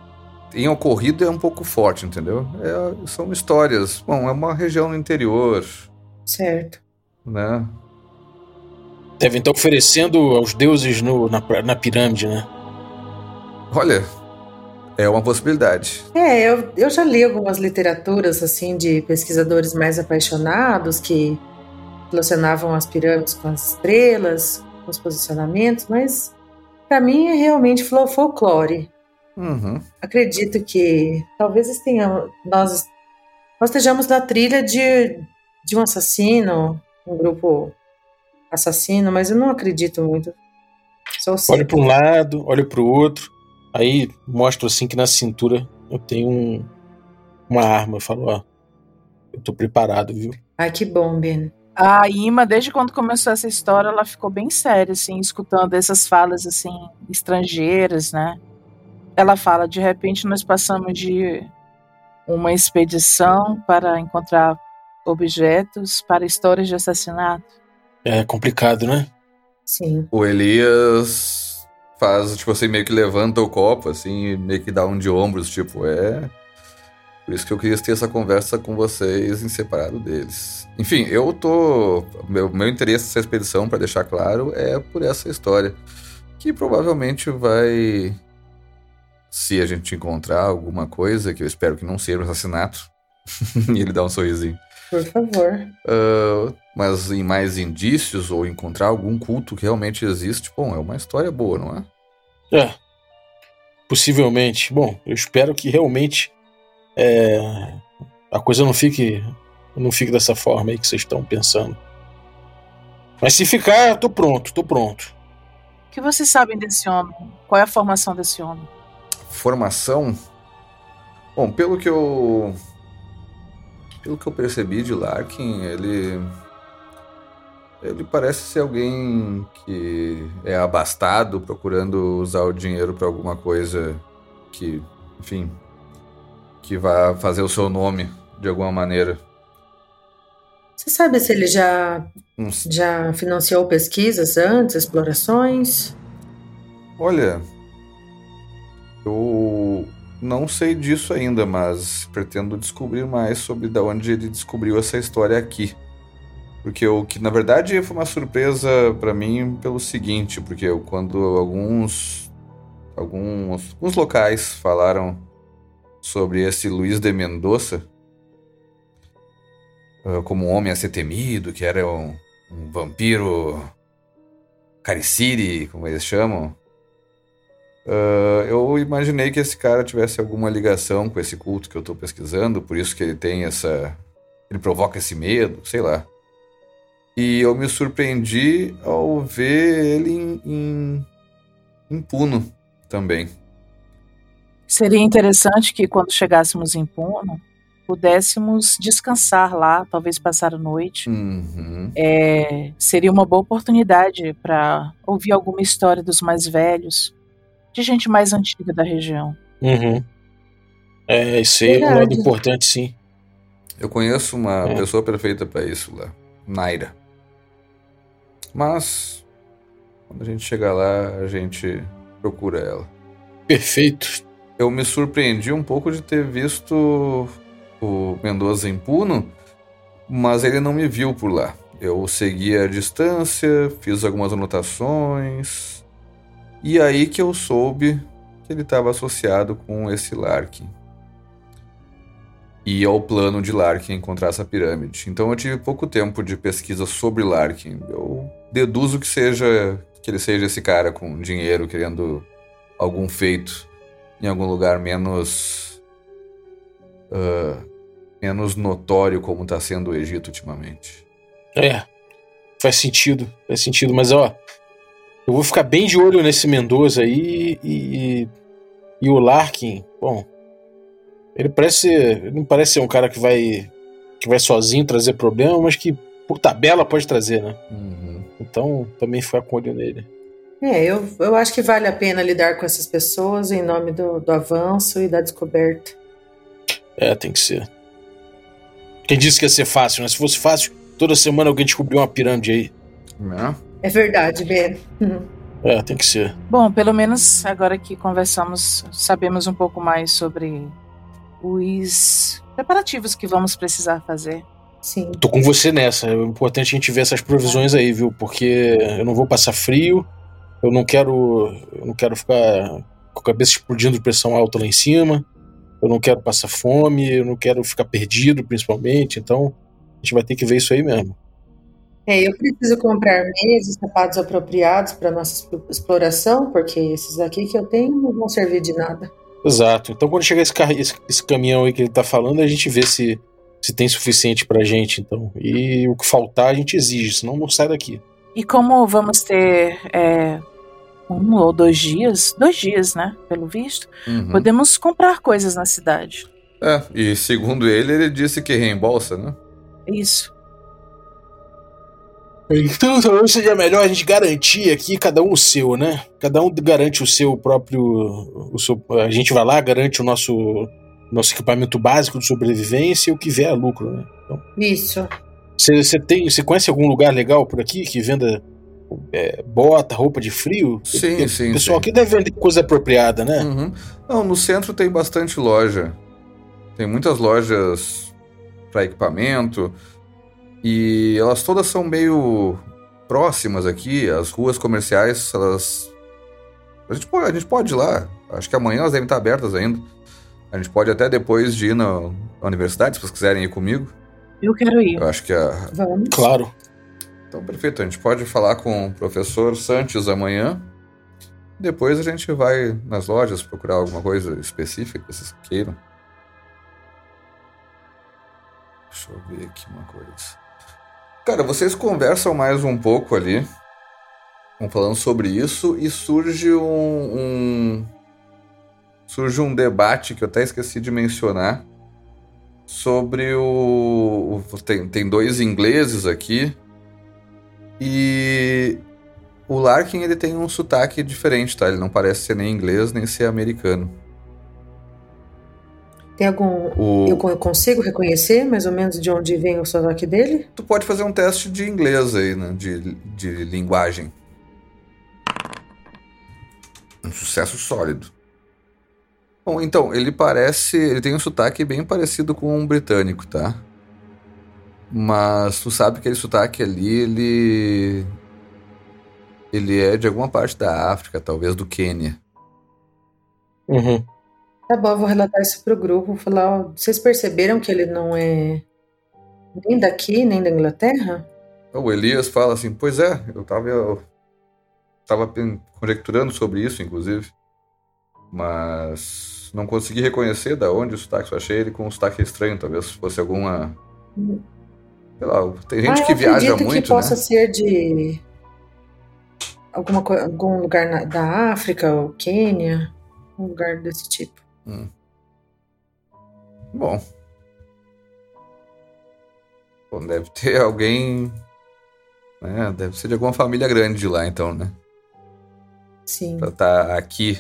Speaker 1: Tem ocorrido é um pouco forte, entendeu? É, são histórias. Bom, é uma região no interior.
Speaker 5: Certo.
Speaker 1: Né?
Speaker 4: Devem estar oferecendo aos deuses no, na, na pirâmide, né?
Speaker 1: Olha, é uma possibilidade.
Speaker 5: É, eu, eu já li algumas literaturas assim de pesquisadores mais apaixonados que relacionavam as pirâmides com as estrelas, com os posicionamentos, mas para mim é realmente folclore.
Speaker 1: Uhum.
Speaker 5: Acredito que talvez tenhamos, nós, nós estejamos na trilha de, de um assassino, um grupo assassino, mas eu não acredito muito.
Speaker 4: Olha para um lado, olha para o outro, aí mostro assim que na cintura eu tenho um, uma arma. Eu falo, ó, eu tô preparado, viu?
Speaker 5: Ai, que bom, Ben.
Speaker 3: A Ima, desde quando começou essa história, ela ficou bem séria, assim, escutando essas falas, assim, estrangeiras, né? Ela fala, de repente nós passamos de uma expedição para encontrar objetos para histórias de assassinato.
Speaker 4: É complicado, né?
Speaker 5: Sim.
Speaker 1: O Elias faz, tipo assim, meio que levanta o copo, assim, meio que dá um de ombros, tipo, é por isso que eu queria ter essa conversa com vocês em separado deles. Enfim, eu tô. Meu, meu interesse nessa expedição, para deixar claro, é por essa história. Que provavelmente vai. Se a gente encontrar alguma coisa, que eu espero que não seja um assassinato. e ele dá um sorrisinho.
Speaker 5: Por favor.
Speaker 1: Uh, mas em mais indícios ou encontrar algum culto que realmente existe, bom, é uma história boa, não
Speaker 4: é? É. Possivelmente. Bom, eu espero que realmente é, a coisa não fique não fique dessa forma aí que vocês estão pensando. Mas se ficar, tô pronto, tô pronto.
Speaker 3: O que vocês sabem desse homem? Qual é a formação desse homem?
Speaker 1: Formação? Bom, pelo que eu pelo que eu percebi de Larkin, ele ele parece ser alguém que é abastado, procurando usar o dinheiro para alguma coisa que, enfim, que vai fazer o seu nome de alguma maneira.
Speaker 5: Você sabe se ele já, já financiou pesquisas antes, explorações?
Speaker 1: Olha, eu não sei disso ainda, mas pretendo descobrir mais sobre de onde ele descobriu essa história aqui. Porque o que na verdade foi uma surpresa para mim pelo seguinte, porque eu, quando alguns alguns, alguns locais falaram sobre esse Luiz de Mendoza uh, como um homem a ser temido, que era um, um vampiro cariciri, como eles chamam. Uh, eu imaginei que esse cara tivesse alguma ligação com esse culto que eu estou pesquisando, por isso que ele tem essa. Ele provoca esse medo, sei lá. E eu me surpreendi ao ver ele em, em, em Puno também.
Speaker 3: Seria interessante que quando chegássemos em Puno, pudéssemos descansar lá, talvez passar a noite.
Speaker 1: Uhum.
Speaker 3: É, seria uma boa oportunidade para ouvir alguma história dos mais velhos, de gente mais antiga da região.
Speaker 4: Uhum. É, isso é um lado importante, sim.
Speaker 1: Eu conheço uma é. pessoa perfeita para isso lá, Naira. Mas quando a gente chegar lá, a gente procura ela.
Speaker 4: Perfeito
Speaker 1: eu me surpreendi um pouco de ter visto o Mendoza em Puno, mas ele não me viu por lá. Eu segui a distância, fiz algumas anotações, e aí que eu soube que ele estava associado com esse Larkin. E ao plano de Larkin encontrar essa pirâmide. Então eu tive pouco tempo de pesquisa sobre Larkin. Eu deduzo que seja que ele seja esse cara com dinheiro querendo algum feito em algum lugar menos. Uh, menos notório como está sendo o Egito ultimamente.
Speaker 4: É, faz sentido, faz sentido, mas ó, eu vou ficar bem de olho nesse Mendoza aí e, e o Larkin, bom, ele parece, ele não parece ser um cara que vai que vai sozinho trazer problema, mas que por tabela pode trazer, né?
Speaker 1: Uhum.
Speaker 4: Então também ficar com olho nele.
Speaker 5: É, eu, eu acho que vale a pena lidar com essas pessoas em nome do, do avanço e da descoberta.
Speaker 4: É, tem que ser. Quem disse que ia ser fácil, né? Se fosse fácil, toda semana alguém descobriu uma pirâmide aí.
Speaker 1: Né?
Speaker 5: É verdade, Ben.
Speaker 4: É, tem que ser.
Speaker 3: Bom, pelo menos agora que conversamos, sabemos um pouco mais sobre os preparativos que vamos precisar fazer.
Speaker 5: Sim.
Speaker 4: Tô com você nessa. É importante a gente ver essas provisões aí, viu? Porque eu não vou passar frio. Eu não quero. Eu não quero ficar com a cabeça explodindo de pressão alta lá em cima. Eu não quero passar fome. Eu não quero ficar perdido, principalmente. Então, a gente vai ter que ver isso aí mesmo.
Speaker 5: É, eu preciso comprar meias e sapatos apropriados para nossa exploração, porque esses aqui que eu tenho não vão servir de nada.
Speaker 4: Exato. Então, quando chegar esse, esse, esse caminhão aí que ele tá falando, a gente vê se, se tem suficiente pra gente, então. E o que faltar, a gente exige, senão não sai daqui.
Speaker 3: E como vamos ter é, um ou dois dias, dois dias, né? Pelo visto,
Speaker 1: Uhum.
Speaker 3: podemos comprar coisas na cidade.
Speaker 1: É, e segundo ele, ele disse que reembolsa, né?
Speaker 3: Isso.
Speaker 4: Então, talvez seja melhor a gente garantir aqui cada um o seu, né? Cada um garante o seu próprio. O seu, a gente vai lá, garante o nosso, nosso equipamento básico de sobrevivência e o que vier a lucro, né? Então,
Speaker 5: Isso.
Speaker 4: você, você tem. Você conhece algum lugar legal por aqui que venda é, bota, roupa de frio?
Speaker 1: Sim,
Speaker 4: Porque
Speaker 1: sim,
Speaker 4: O pessoal
Speaker 1: sim.
Speaker 4: aqui deve vender coisa apropriada, né?
Speaker 1: Uhum. Não, no centro tem bastante loja. Tem muitas lojas para equipamento. E elas todas são meio próximas aqui. As ruas comerciais, elas. A gente pode, a gente pode ir lá. Acho que amanhã elas devem estar abertas ainda. A gente pode até depois de ir na, universidade, se vocês quiserem ir comigo.
Speaker 3: Eu quero ir.
Speaker 1: Eu acho que a,
Speaker 5: Vamos.
Speaker 4: Claro.
Speaker 1: Então, perfeito. A gente pode falar com o professor Santos amanhã. Depois a gente vai nas lojas procurar alguma coisa específica que vocês queiram. Deixa eu ver aqui uma coisa. Cara, vocês conversam mais um pouco ali. Vão falando sobre isso e surge um, um- surge um debate que eu até esqueci de mencionar sobre o, tem, tem dois ingleses aqui e o Larkin ele tem um sotaque diferente, tá? Ele não parece ser nem inglês nem ser americano.
Speaker 5: Tem algum.
Speaker 1: O,
Speaker 5: Eu co- consigo reconhecer mais ou menos de onde vem o sotaque dele?
Speaker 1: Tu pode fazer um teste de inglês aí, né? De, de linguagem. Um sucesso sólido. Bom, então, ele parece. Ele tem um sotaque bem parecido com um britânico, tá? Mas tu sabe que aquele sotaque ali, ele. Ele é de alguma parte da África, talvez do Quênia.
Speaker 4: Uhum.
Speaker 5: Tá bom, eu vou relatar isso pro grupo. vou Falar, ó, vocês perceberam que ele não é nem daqui, nem da Inglaterra?
Speaker 1: O Elias fala assim: Pois é, eu tava, eu tava conjecturando sobre isso, inclusive. Mas não consegui reconhecer da onde o sotaque. Eu achei ele com um sotaque estranho, talvez fosse alguma. Sei lá, tem gente
Speaker 5: ah,
Speaker 1: que
Speaker 5: eu
Speaker 1: viaja
Speaker 5: acredito
Speaker 1: muito,
Speaker 5: que possa
Speaker 1: né?
Speaker 5: ser de alguma, algum lugar na- da África ou Quênia, um lugar desse tipo.
Speaker 1: Bom. Bom, deve ter alguém. Né? Deve ser de alguma família grande de lá, então, né?
Speaker 5: Sim.
Speaker 1: Pra estar aqui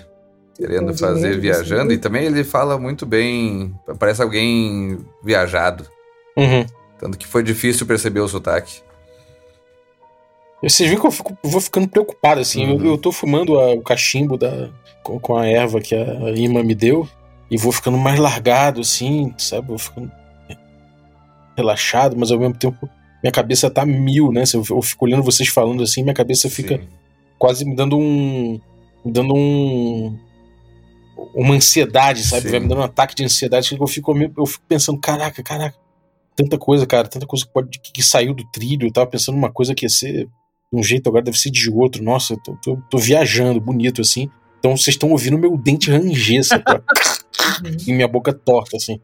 Speaker 1: querendo fazer viajando.
Speaker 5: assim.
Speaker 1: E também ele fala muito bem. Parece alguém viajado.
Speaker 4: Uhum.
Speaker 1: Tanto que foi difícil perceber o sotaque.
Speaker 4: Vocês viram que eu, fico- eu vou ficando preocupado, assim.
Speaker 1: Uhum.
Speaker 4: Eu, eu tô fumando a- o cachimbo da, com, com a erva que a Ima me deu e vou ficando mais largado, assim, sabe? Vou ficando relaxado, mas ao mesmo tempo minha cabeça tá mil, né? Eu, eu fico olhando vocês falando assim, minha cabeça fica
Speaker 1: Sim.
Speaker 4: quase me dando um. me dando um. Uma ansiedade, sabe?
Speaker 1: Sim.
Speaker 4: Vai me dando um ataque de ansiedade que eu fico, eu fico pensando, caraca, caraca, tanta coisa, cara, tanta coisa que, pode, que, saiu do trilho. Eu tava pensando numa coisa que ia ser de um jeito, agora deve ser de outro. Nossa, eu tô, tô- tô viajando, bonito assim. Então vocês estão ouvindo meu dente ranger, sabe? e minha boca torta, assim,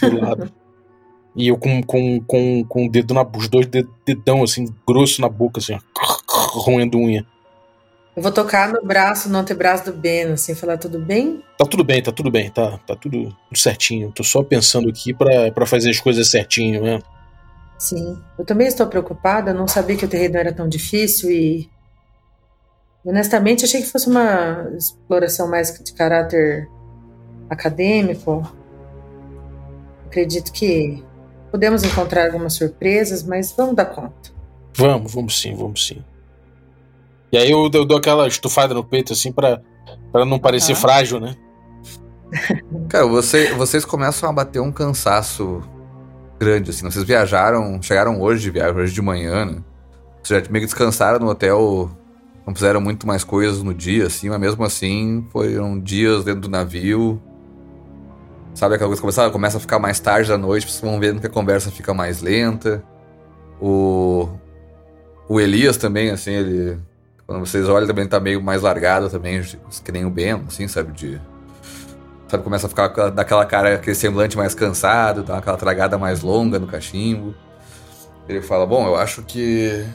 Speaker 4: do lado. E eu com, com, com, com o dedo na os dois ded- dedão, assim, grosso na boca, assim, ó, roendo unha.
Speaker 5: Eu vou tocar no braço, no antebraço do Ben, assim, falar tudo bem?
Speaker 4: Tá tudo bem, tá tudo bem, tá, tá tudo, tudo certinho. Tô só pensando aqui pra, pra fazer as coisas certinho, né?
Speaker 5: Sim, eu também estou preocupada, não sabia que o terreno era tão difícil e honestamente achei que fosse uma exploração mais de caráter acadêmico. Acredito que podemos encontrar algumas surpresas, mas vamos dar conta.
Speaker 4: Vamos, vamos sim, vamos sim. E aí eu, eu dou aquela estufada no peito assim para para não parecer uhum. frágil, né?
Speaker 1: Cara, você, vocês começam a bater um cansaço grande, assim. Vocês viajaram, chegaram hoje de viagem, hoje de manhã, né? Vocês já meio que descansaram no hotel, não fizeram muito mais coisas no dia, assim, mas mesmo assim foram dias dentro do navio. Sabe aquela coisa que começa, começa a ficar mais tarde da noite, vocês vão vendo que a conversa fica mais lenta. O, o Elias também, assim, ele. Quando vocês olham, também tá meio mais largado também, que nem o Ben, assim, sabe? De Sabe, começa a ficar daquela cara, aquele semblante mais cansado, dá aquela tragada mais longa no cachimbo. Ele fala: Bom, eu acho que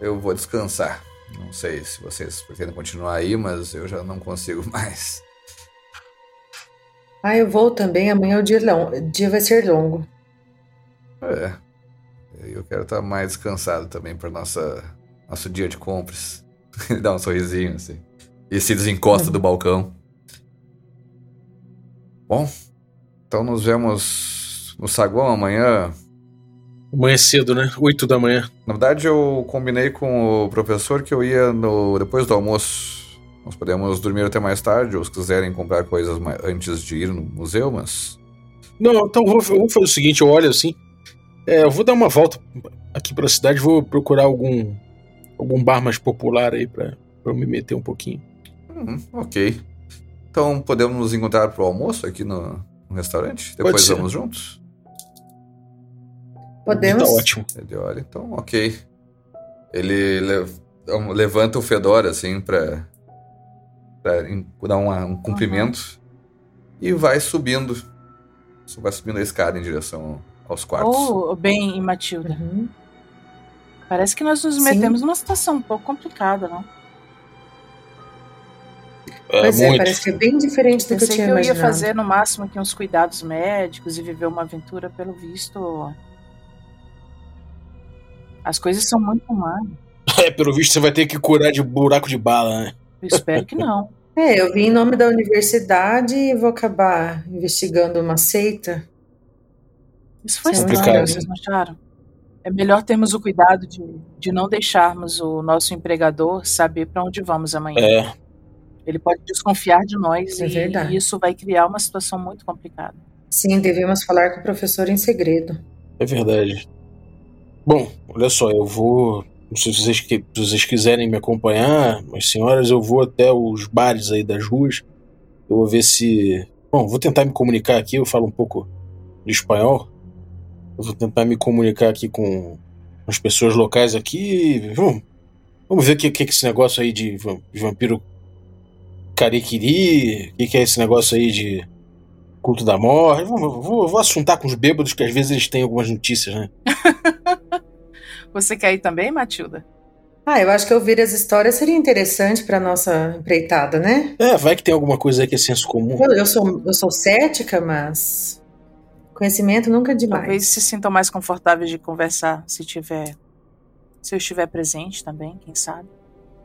Speaker 1: eu vou descansar. Não sei se vocês pretendem continuar aí, mas eu já não consigo mais.
Speaker 5: Ah, eu vou também. Amanhã o dia, long... o dia vai ser longo.
Speaker 1: É. Eu quero estar mais descansado também para nossa nosso dia de compras. Ele dá um sorrisinho assim. E se desencosta do balcão. Bom, então nos vemos no saguão amanhã.
Speaker 4: Amanhã cedo, né? 8 da manhã.
Speaker 1: Na verdade, eu combinei com o professor que eu ia no depois do almoço. Nós podemos dormir até mais tarde, ou se quiserem comprar coisas antes de ir no museu, mas.
Speaker 4: Não, então vou, vou fazer o seguinte: eu olho assim. É, eu vou dar uma volta aqui pra cidade, vou procurar algum algum bar mais popular aí pra, pra eu me meter um pouquinho.
Speaker 1: Hum, ok. Então podemos nos encontrar pro almoço aqui no, no restaurante? Depois vamos juntos?
Speaker 5: Podemos. Tá
Speaker 4: ótimo.
Speaker 1: Ele olha, então, ok. Ele levanta o Fedora assim pra, pra dar uma, um cumprimento uhum. e vai subindo. Vai subindo a escada em direção aos quartos.
Speaker 3: Oh, bem, Matilda. Uhum. Parece que nós nos metemos Sim. numa situação um pouco complicada, não?
Speaker 5: É, pois é, parece que é bem diferente do Pensei que eu tinha que eu
Speaker 3: imaginado. ia fazer no máximo aqui uns cuidados médicos e viver uma aventura, pelo visto. As coisas são muito mais.
Speaker 4: É, pelo visto você vai ter que curar de buraco de bala, né?
Speaker 3: Eu espero que não.
Speaker 5: É, eu vim em nome da universidade e vou acabar investigando uma seita.
Speaker 3: Isso foi estranho, vocês não acharam? É melhor termos o cuidado de, de não deixarmos o nosso empregador saber para onde vamos amanhã.
Speaker 4: É,
Speaker 3: ele pode desconfiar de nós
Speaker 5: é
Speaker 3: e
Speaker 5: verdade.
Speaker 3: isso vai criar uma situação muito complicada.
Speaker 5: Sim, devemos falar com o professor em segredo.
Speaker 4: É verdade. Bom, olha só, eu vou. Se vocês, se vocês quiserem me acompanhar, as senhoras, eu vou até os bares aí das ruas. Eu vou ver se. Bom, vou tentar me comunicar aqui, eu falo um pouco de espanhol. Eu vou tentar me comunicar aqui com as pessoas locais aqui. Vamos, vamos ver o que, que é esse negócio aí de vampiro Cariquiri, o que, que, é esse negócio aí de culto da morte. Vou, vou, vou assuntar com os bêbados, que às vezes eles têm algumas notícias, né?
Speaker 3: Você quer ir também, Matilda?
Speaker 5: Ah, eu acho que ouvir as histórias seria interessante para nossa empreitada, né?
Speaker 4: É, vai que tem alguma coisa aí que é senso comum.
Speaker 5: Eu, eu, sou, eu sou cética, mas conhecimento nunca é demais.
Speaker 3: Talvez se sintam mais confortáveis de conversar se tiver, se eu estiver presente também, quem sabe.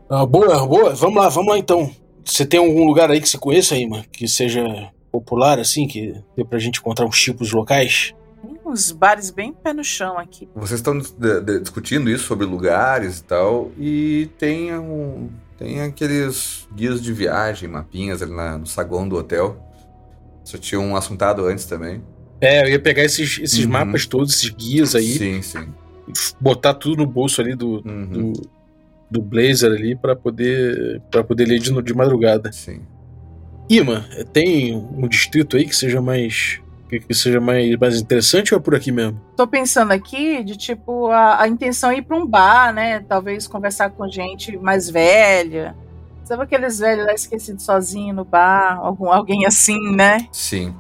Speaker 4: Ah, boa, boa. Vamos lá, vamos lá então. Você tem algum lugar aí que você conheça, Ima? Que seja popular, assim, que dê pra gente encontrar uns tipos locais?
Speaker 3: Tem uns bares bem pé no chão aqui.
Speaker 1: Vocês estão discutindo isso sobre lugares e tal, e tem, um, tem aqueles guias de viagem, mapinhas ali na, no saguão do hotel. Você tinha um assuntado antes também.
Speaker 4: É, eu ia pegar esses, esses uhum. mapas todos, esses guias aí.
Speaker 1: Sim, sim.
Speaker 4: Botar tudo no bolso ali do, uhum. do do Blazer ali para poder para poder ler de, de madrugada.
Speaker 1: Sim.
Speaker 4: Ima, tem um distrito aí que seja mais que seja mais, mais interessante ou é por aqui mesmo?
Speaker 3: Tô pensando aqui de tipo a, a intenção é ir para um bar, né? Talvez conversar com gente mais velha. Sabe aqueles velhos lá esquecidos sozinho no bar, algum alguém assim, né?
Speaker 1: Sim.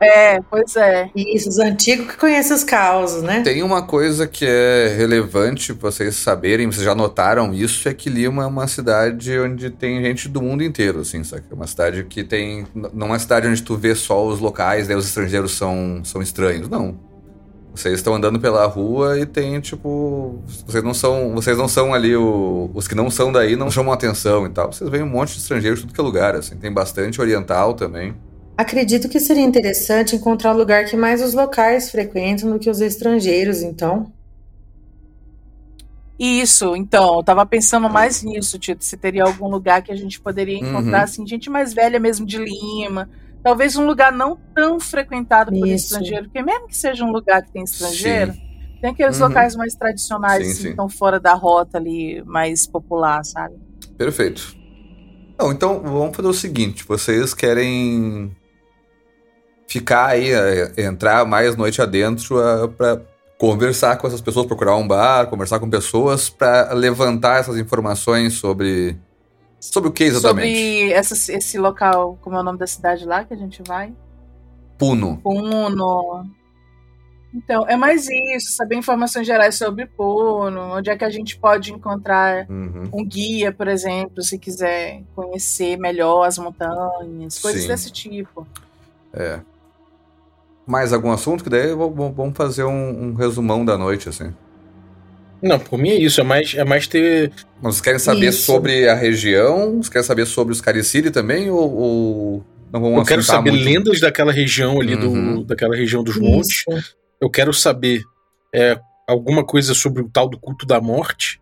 Speaker 3: É, pois é.
Speaker 5: Isso, os antigos que conhecem os causos, né?
Speaker 1: Tem uma coisa que é relevante pra vocês saberem, vocês já notaram isso, é que Lima é uma cidade onde tem gente do mundo inteiro, assim, sabe? É uma cidade que tem. Não é uma cidade onde tu vê só os locais, daí os estrangeiros são, são estranhos, não. Vocês estão andando pela rua e tem, tipo. Vocês não são. Vocês não são ali o, os que não são daí, não chamam atenção e tal. Vocês veem um monte de estrangeiros de tudo que é lugar, assim. Tem bastante oriental também.
Speaker 5: Acredito que seria interessante encontrar o lugar que mais os locais frequentam do que os estrangeiros, então.
Speaker 3: Isso, então, eu tava pensando mais nisso, Tito. Se teria algum lugar que a gente poderia encontrar, uhum. assim, gente mais velha mesmo de Lima, talvez um lugar não tão frequentado por Isso. estrangeiro, porque mesmo que seja um lugar que tem estrangeiro, sim. tem aqueles uhum. locais mais tradicionais, sim, assim, sim. estão fora da rota ali, mais popular, sabe?
Speaker 1: Perfeito. Não, então vamos fazer o seguinte: vocês querem ficar aí, é, entrar mais noite adentro é, para conversar com essas pessoas, procurar um bar, conversar com pessoas para levantar essas informações sobre Sobre o que exatamente?
Speaker 3: Sobre essa, esse local, como é o nome da cidade lá que a gente vai?
Speaker 1: Puno.
Speaker 3: Puno. Então, é mais isso, saber informações gerais sobre Puno, onde é que a gente pode encontrar uhum. um guia, por exemplo, se quiser conhecer melhor as montanhas, coisas Sim. desse tipo.
Speaker 1: É. Mais algum assunto? Que daí vamos fazer um, um resumão da noite, assim.
Speaker 4: Não, por mim é isso, é mais, é mais ter.
Speaker 1: Mas vocês querem saber isso. sobre a região? Vocês querem saber sobre os Cariciri também? Ou, ou
Speaker 4: não vão Eu quero saber muito? lendas daquela região ali, uhum. do, daquela região dos montes. Eu quero saber é, alguma coisa sobre o tal do culto da morte.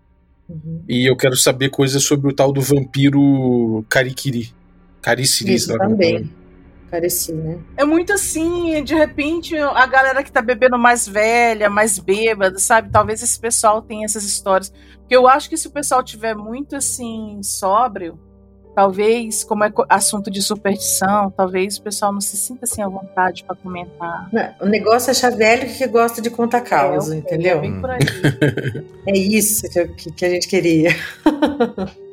Speaker 4: Uhum. E eu quero saber coisas sobre o tal do vampiro Karikiri. Cariciri,
Speaker 5: Isso também né?
Speaker 3: É muito assim, de repente, a galera que tá bebendo mais velha, mais bêbada, sabe? Talvez esse pessoal tenha essas histórias. Porque eu acho que se o pessoal tiver muito assim, sóbrio, talvez, como é assunto de superstição, talvez o pessoal não se sinta assim à vontade para comentar.
Speaker 5: o negócio é achar velho que gosta de contar causa, é, entendeu? É, por aí. é isso que, que a gente queria.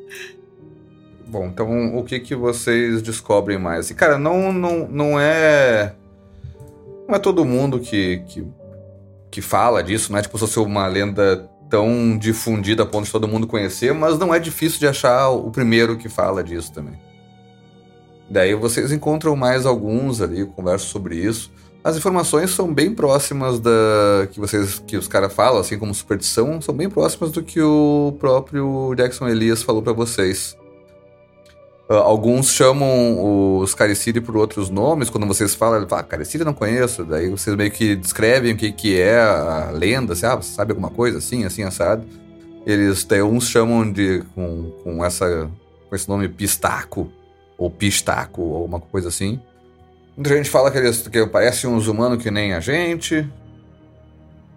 Speaker 1: Bom, então o que que vocês descobrem mais? E, cara, não, não, não é. Não é todo mundo que, que, que fala disso, não é tipo se fosse uma lenda tão difundida a ponto de todo mundo conhecer, mas não é difícil de achar o primeiro que fala disso também. Daí vocês encontram mais alguns ali, conversam sobre isso. As informações são bem próximas da que vocês que os caras falam, assim como superstição, são bem próximas do que o próprio Jackson Elias falou para vocês. Uh, alguns chamam os Cariciri por outros nomes. Quando vocês falam, ele fala, ah, Cariciri não conheço. Daí vocês meio que descrevem o que, que é a lenda. Assim, ah, você sabe alguma coisa assim, assim, assado. Eles, daí uns chamam de, com, com, essa, com esse nome Pistaco, ou Pistaco, ou coisa assim. Muita gente fala que eles que parecem uns humanos que nem a gente.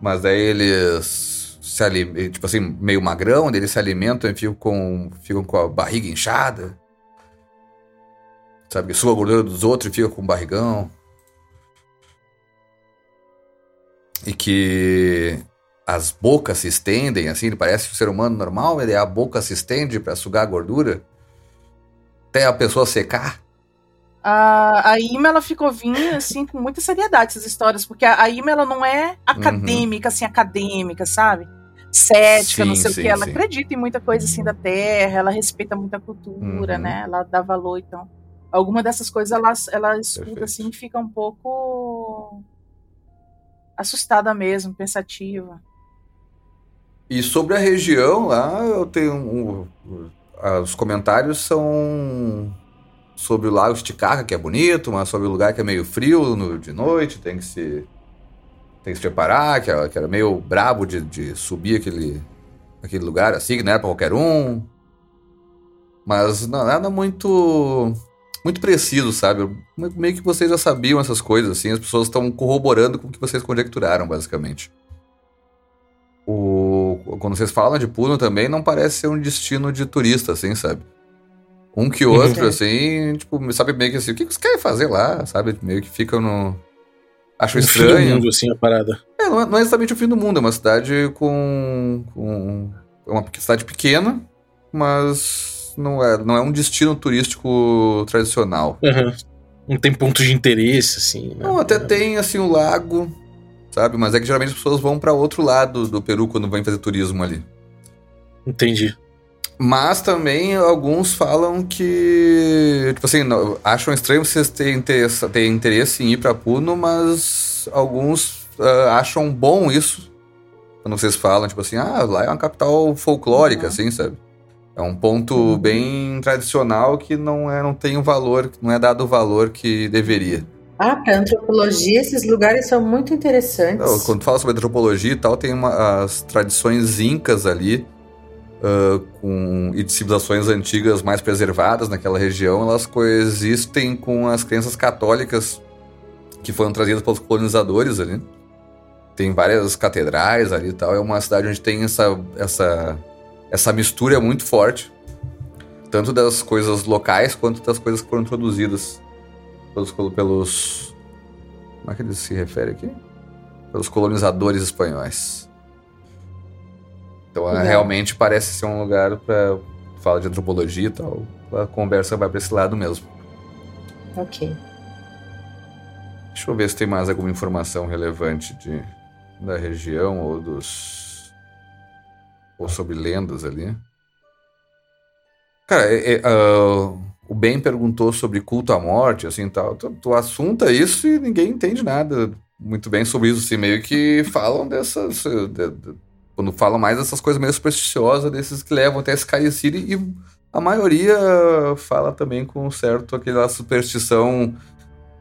Speaker 1: Mas daí eles se alimentam, tipo assim, meio magrão, eles se alimentam e ficam ficam com a barriga inchada. Sabe, que suga a gordura dos outros e fica com barrigão. E que as bocas se estendem, assim, parece um ser humano normal, ele, a boca se estende para sugar a gordura até a pessoa secar.
Speaker 3: A, a Ima, ela ficou vindo, assim, com muita seriedade essas histórias, porque a, a Ima, ela não é acadêmica, uhum. assim, acadêmica, sabe? Cética, sim, não sei sim, o que, ela sim. acredita em muita coisa, assim, da terra, ela respeita muita cultura, uhum. né? Ela dá valor, então alguma dessas coisas ela, ela escuta Perfeito. assim e fica um pouco assustada mesmo, pensativa.
Speaker 1: E sobre a região lá, eu tenho um, os comentários são sobre o lago Esticaca, que é bonito, mas sobre o lugar que é meio frio no, de noite, tem que se tem que se preparar, que, é, que era meio brabo de, de subir aquele, aquele lugar assim, que não era pra qualquer um. Mas não, nada muito muito preciso, sabe? Meio que vocês já sabiam essas coisas, assim, as pessoas estão corroborando com o que vocês conjecturaram, basicamente. O... Quando vocês falam de Puno também, não parece ser um destino de turista, assim, sabe? Um que outro, uhum. assim, tipo, sabe meio que assim, o que vocês querem fazer lá, sabe? Meio que ficam no. Acho o estranho. Fim do
Speaker 4: mundo, assim, a parada.
Speaker 1: É, não é, não é exatamente o fim do mundo, é uma cidade com. com... É uma cidade pequena, mas não é, não é um destino turístico tradicional.
Speaker 4: Uhum. Não tem pontos de interesse, assim. Né?
Speaker 1: Não, até tem, assim, o um lago, sabe? Mas é que geralmente as pessoas vão para outro lado do Peru quando vão fazer turismo ali.
Speaker 4: Entendi.
Speaker 1: Mas também alguns falam que, tipo assim, acham estranho vocês terem interesse, terem interesse em ir para Puno, mas alguns uh, acham bom isso. Quando vocês falam, tipo assim, ah, lá é uma capital folclórica, uhum. assim, sabe? É um ponto uhum. bem tradicional que não, é, não tem o valor, não é dado o valor que deveria.
Speaker 5: Ah, para antropologia, esses lugares são muito interessantes. Não,
Speaker 1: quando fala sobre antropologia e tal, tem uma, as tradições incas ali, uh, com, e de civilizações antigas mais preservadas naquela região, elas coexistem com as crenças católicas que foram trazidas pelos colonizadores ali. Tem várias catedrais ali e tal. É uma cidade onde tem essa, essa, essa mistura muito forte, tanto das coisas locais quanto das coisas que foram introduzidas pelos, pelos. Como é que ele se refere aqui? Pelos colonizadores espanhóis. Então é, realmente parece ser um lugar para falar de antropologia e tal. A conversa vai para esse lado mesmo.
Speaker 5: Ok.
Speaker 1: Deixa eu ver se tem mais alguma informação relevante de, da região ou dos. Ou sobre lendas ali. Cara, é, é, uh, o Ben perguntou sobre culto à morte, assim, tal. Tu, tu assunta isso e ninguém entende nada muito bem sobre isso, assim, meio que falam dessas... De, de, quando falam mais dessas coisas meio supersticiosas, desses que levam até Sky City, e a maioria fala também com certo aquela superstição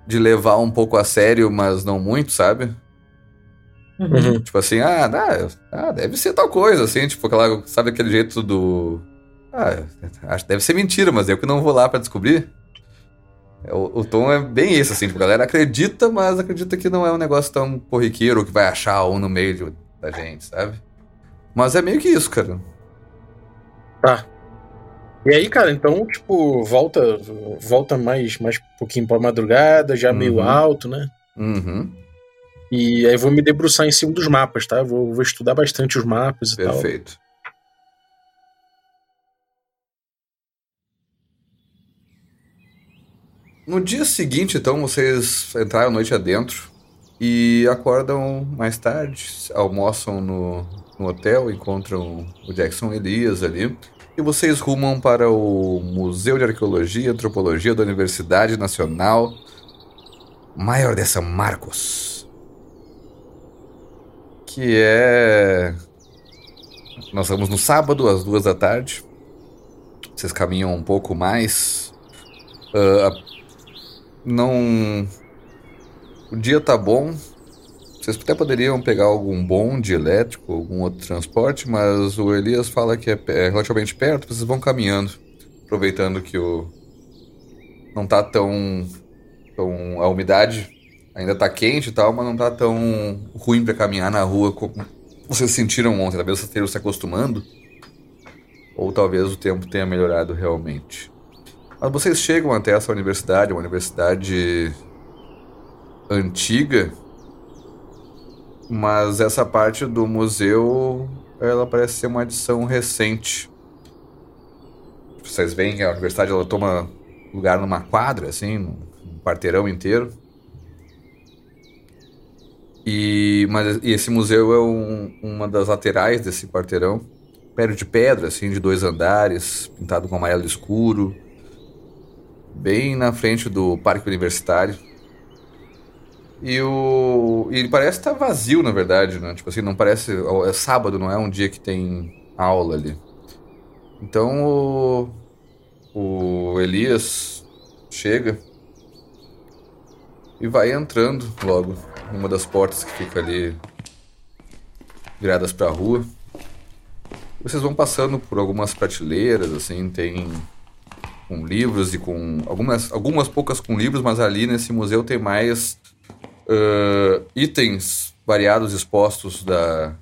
Speaker 1: de levar um pouco a sério, mas não muito, sabe? Uhum. Tipo assim, ah, ah, deve ser tal coisa, assim, tipo, aquela, sabe aquele jeito do ah, acho deve ser mentira, mas eu que não vou lá para descobrir. É, o, o, tom é bem isso, assim, tipo, a galera acredita, mas acredita que não é um negócio tão corriqueiro que vai achar um no meio de, da gente, sabe? Mas é meio que isso, cara.
Speaker 4: Tá. E aí, cara, então, tipo, volta volta mais, mais um pouquinho pra madrugada, já uhum. meio alto, né?
Speaker 1: Uhum.
Speaker 4: E aí vou me debruçar em cima dos mapas, tá? Vou, vou estudar bastante os mapas e
Speaker 1: Perfeito.
Speaker 4: tal.
Speaker 1: Perfeito. No dia seguinte, então, vocês entraram noite adentro e acordam mais tarde, almoçam no, no hotel, encontram o Jackson Elias ali e vocês rumam para o Museu de Arqueologia e Antropologia da Universidade Nacional Maior de São Marcos. Que é. Nós vamos no sábado, às duas da tarde. Vocês caminham um pouco mais. Uh, não. O dia tá bom. Vocês até poderiam pegar algum bonde elétrico, algum outro transporte, mas o Elias fala que é, é relativamente perto, vocês vão caminhando, aproveitando que o. Não tá tão. tão a umidade ainda tá quente e tal, mas não tá tão ruim para caminhar na rua como vocês sentiram ontem. Talvez vocês estejam se acostumando. Ou talvez o tempo tenha melhorado realmente. Mas vocês chegam até essa universidade, uma universidade antiga, mas essa parte do museu ela parece ser uma adição recente. Vocês veem que a universidade ela toma lugar numa quadra, assim, num quarteirão inteiro. E, mas, e esse museu é um, uma das laterais desse quarteirão, prédio de pedra, assim, de dois andares, pintado com amarelo escuro bem na frente do parque universitário. E o. E ele parece estar vazio, na verdade, né? Tipo assim, não parece. É sábado, não é um dia que tem aula ali. Então o. O Elias chega e vai entrando logo numa das portas que fica ali viradas para a rua. Vocês vão passando por algumas prateleiras, assim, tem com livros e com algumas, algumas poucas com livros, mas ali nesse museu tem mais uh, itens variados expostos da,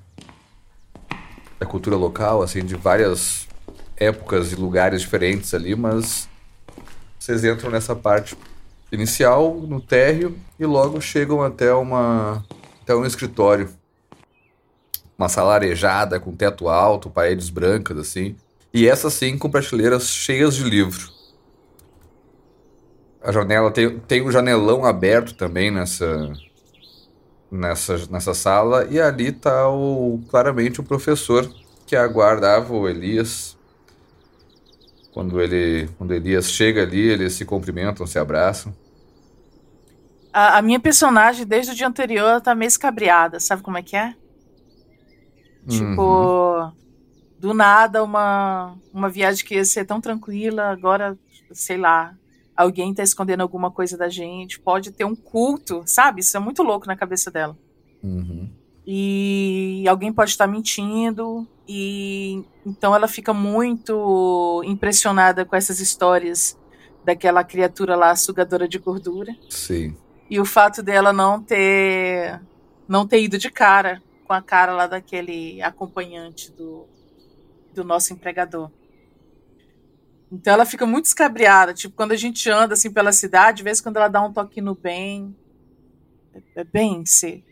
Speaker 1: da cultura local, assim, de várias épocas e lugares diferentes ali, mas vocês entram nessa parte inicial, no térreo, e logo chegam até uma até um escritório. Uma sala arejada, com teto alto, paredes brancas, assim. E essa sim com prateleiras cheias de livro a janela tem, tem um janelão aberto também nessa, nessa, nessa sala e ali está o, claramente o professor que aguardava o Elias. Quando ele quando Elias chega ali, eles se cumprimentam, se abraçam.
Speaker 3: A, a minha personagem, desde o dia anterior, ela tá meio escabriada. Sabe como é que é? Tipo,
Speaker 1: Uhum.
Speaker 3: do nada, uma, uma viagem que ia ser tão tranquila, agora, sei lá, alguém tá escondendo alguma coisa da gente. Pode ter um culto, sabe? Isso é muito louco na cabeça dela.
Speaker 1: Uhum.
Speaker 3: E alguém pode estar mentindo, e então ela fica muito impressionada com essas histórias daquela criatura lá, sugadora de gordura.
Speaker 1: Sim.
Speaker 3: E o fato dela não ter não ter ido de cara com a cara lá daquele acompanhante do, do nosso empregador. Então ela fica muito escabriada, tipo, quando a gente anda assim pela cidade, às vezes quando ela dá um toque no bem, é bem, você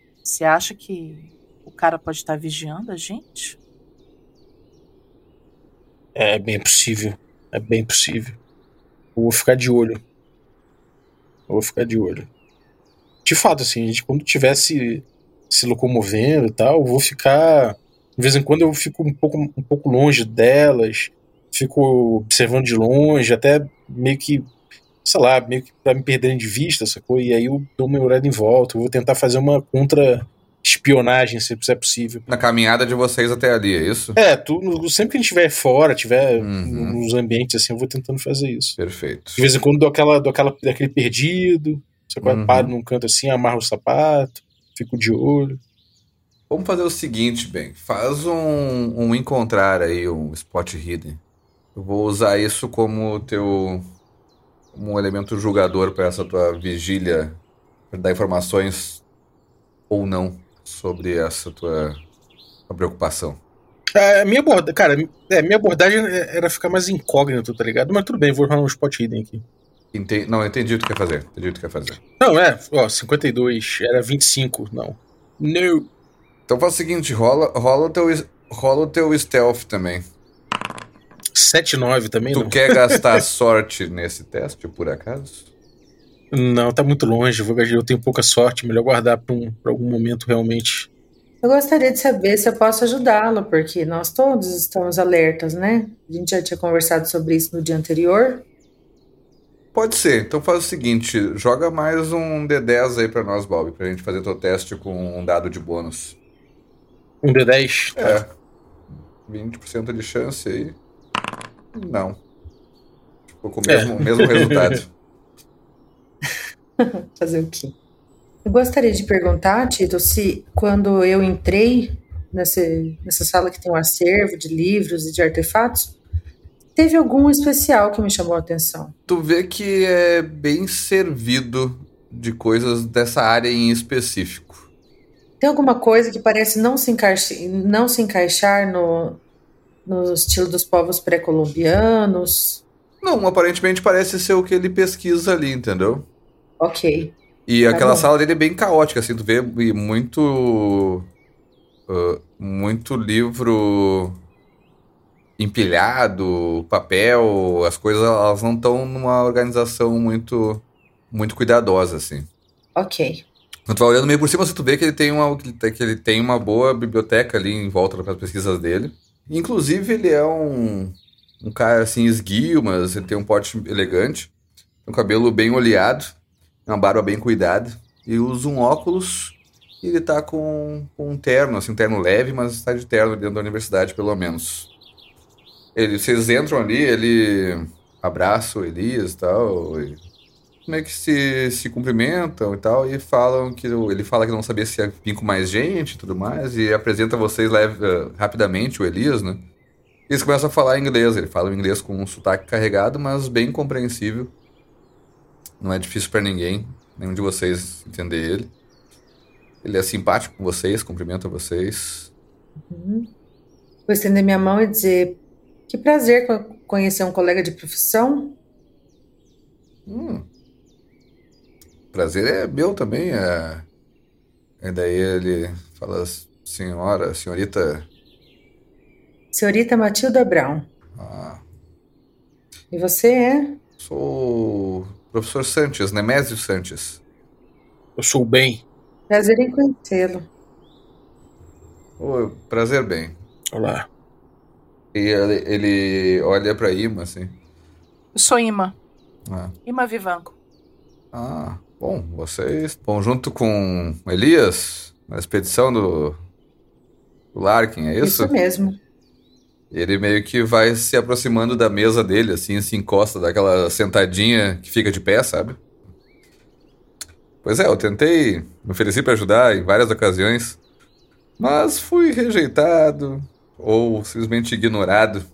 Speaker 3: acha que o cara pode estar vigiando a gente?
Speaker 4: É bem possível. É bem possível. Eu vou ficar de olho. Eu vou ficar de olho. De fato, assim, a gente quando tivesse se locomovendo e tal, eu vou ficar. De vez em quando eu fico um pouco, um pouco longe delas, fico observando de longe, até meio que, sei lá, meio que pra me perderem de vista, sacou? E aí eu dou uma olhada em volta, eu vou tentar fazer uma contra-espionagem, se é possível.
Speaker 1: Na caminhada de vocês até ali, é isso?
Speaker 4: É, tu, sempre que a gente estiver fora, tiver
Speaker 1: Uhum.
Speaker 4: nos ambientes assim, eu vou tentando fazer isso.
Speaker 1: Perfeito.
Speaker 4: De vez em quando dou aquela, dou aquela, aquele perdido, você
Speaker 1: Uhum.
Speaker 4: paro num canto assim, amarro o sapato, fico de olho.
Speaker 1: Vamos fazer o seguinte, bem. Faz um, um encontrar aí, um spot hidden. Eu vou usar isso como teu como um elemento julgador para essa tua vigília, pra dar informações ou não sobre essa tua, tua preocupação.
Speaker 4: A minha abordagem, cara, é, minha abordagem era ficar mais incógnito, tá ligado? Mas tudo bem, vou rolar um spot hidden aqui.
Speaker 1: Ente- Não, entendi o que tu quer fazer. Entendi o que tu quer fazer.
Speaker 4: Não, é, ó, 52, era 25, não. Não.
Speaker 1: Então faz o seguinte, rola, rola, o, teu, rola o teu stealth também.
Speaker 4: 7-9 também,
Speaker 1: Tu
Speaker 4: não.
Speaker 1: quer gastar sorte nesse teste, por acaso?
Speaker 4: Não, tá muito longe, vou, eu tenho pouca sorte, melhor guardar pra, um, pra algum momento realmente.
Speaker 5: Eu gostaria de saber se eu posso ajudá-lo, porque nós todos estamos alertas, né? A gente já tinha conversado sobre isso no dia anterior.
Speaker 1: Pode ser. Então faz o seguinte, joga mais um D10 aí pra nós, Bob, pra gente fazer teu teste com um dado de bônus.
Speaker 4: Um D10.
Speaker 1: É. 20% de chance aí. Não. Ficou com o
Speaker 4: É.
Speaker 1: mesmo, mesmo resultado.
Speaker 5: Fazer o quê? Eu gostaria de perguntar, Tito, se quando eu entrei nessa, nessa sala que tem um acervo de livros e de artefatos, teve algum especial que me chamou a atenção.
Speaker 1: Tu vê que é bem servido de coisas dessa área em específico.
Speaker 5: Tem alguma coisa que parece não se, encaixa, não se encaixar no, no estilo dos povos pré-colombianos?
Speaker 1: Não, aparentemente parece ser o que ele pesquisa ali, entendeu?
Speaker 5: Ok.
Speaker 1: E
Speaker 5: Tá
Speaker 1: aquela
Speaker 5: bom.
Speaker 1: sala dele é bem caótica, assim, tu vê muito. ah, muito livro empilhado, papel, as coisas elas não estão numa organização muito muito cuidadosa, assim.
Speaker 5: Ok.
Speaker 1: Quando tu vai olhando meio por cima, você tu vê que ele tem uma, que ele tem uma boa biblioteca ali em volta das pesquisas dele. Inclusive, ele é um, um cara assim esguio, mas ele tem um porte elegante. Um cabelo bem oleado, uma barba bem cuidada. E usa um óculos e ele tá com, com um terno, assim, um terno leve, mas está de terno dentro da universidade, pelo menos. Ele, vocês entram ali, ele abraça o Elias e tal, e meio que se, se cumprimentam e tal, e falam que ele fala que não sabia se ia vir com mais gente e tudo mais, e apresenta vocês leve, eh, rapidamente o Elias, né? E eles começam a falar inglês, ele fala inglês com um sotaque carregado, mas bem compreensível. Não é difícil pra ninguém, nenhum de vocês entender ele. Ele é simpático com vocês, cumprimenta vocês.
Speaker 5: Uhum. Vou estender minha mão e dizer: que prazer co- conhecer um colega de profissão.
Speaker 1: Hum. Prazer é meu também. É... E daí ele fala, senhora, senhorita.
Speaker 5: Senhorita Matilda Brown.
Speaker 1: Ah,
Speaker 5: E você é?
Speaker 1: sou o professor Sanches, Nemésio Sanches.
Speaker 4: Eu sou o bem.
Speaker 5: Prazer em conhecê-lo.
Speaker 1: Prazer bem.
Speaker 4: Olá.
Speaker 1: E ele, ele olha pra Ima assim.
Speaker 3: Eu sou Ima.
Speaker 1: Ah,
Speaker 3: Ima Vivanco.
Speaker 1: ah, Bom, vocês vão junto com Elias na expedição do, do Larkin, é isso?
Speaker 5: Isso mesmo.
Speaker 1: Ele meio que vai se aproximando da mesa dele, assim, se encosta daquela sentadinha que fica de pé, sabe? Pois é, eu tentei, me ofereci para ajudar em várias ocasiões, mas fui rejeitado ou simplesmente ignorado.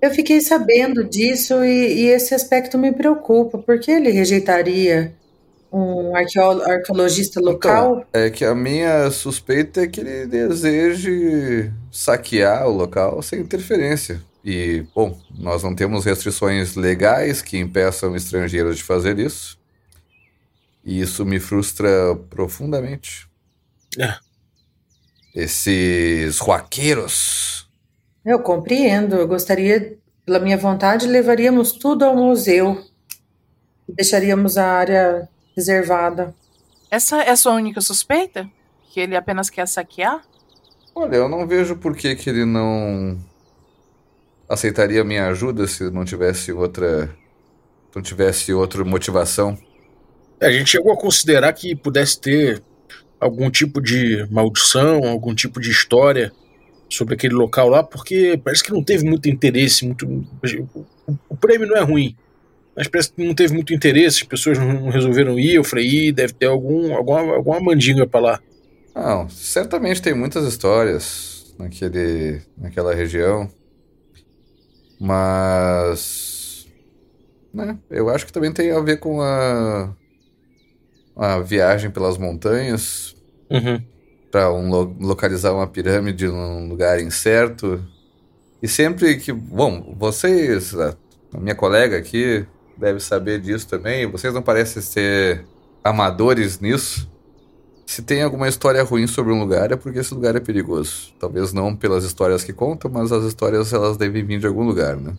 Speaker 5: Eu fiquei sabendo disso e, e esse aspecto me preocupa. Por que ele rejeitaria um arqueologista local?
Speaker 1: Então, é que a minha suspeita é que ele deseje saquear o local sem interferência. E, bom, nós não temos restrições legais que impeçam estrangeiros de fazer isso. E isso me frustra profundamente.
Speaker 4: É.
Speaker 1: Esses roqueiros.
Speaker 5: Eu compreendo. Eu gostaria, pela minha vontade, levaríamos tudo ao museu. E deixaríamos a área reservada.
Speaker 3: Essa é a sua única suspeita? Que ele apenas quer saquear?
Speaker 1: Olha, eu não vejo por que, que ele não aceitaria minha ajuda se não tivesse outra. não tivesse outra motivação.
Speaker 4: A gente chegou a considerar que pudesse ter algum tipo de maldição, algum tipo de história sobre aquele local lá, porque parece que não teve muito interesse, muito. O prêmio não é ruim, mas parece que não teve muito interesse, as pessoas não resolveram ir. Eu falei, deve ter algum, alguma, alguma mandinga para lá.
Speaker 1: Não, certamente tem muitas histórias naquele, naquela região, mas. Né, eu acho que também tem a ver com a uma viagem pelas montanhas
Speaker 4: uhum.
Speaker 1: Para um, localizar uma pirâmide num lugar incerto. E sempre que. Bom, vocês, a minha colega aqui, deve saber disso também. Vocês não parecem ser amadores nisso. Se tem alguma história ruim sobre um lugar, é porque esse lugar é perigoso. Talvez não pelas histórias que contam, mas as histórias elas devem vir de algum lugar, né?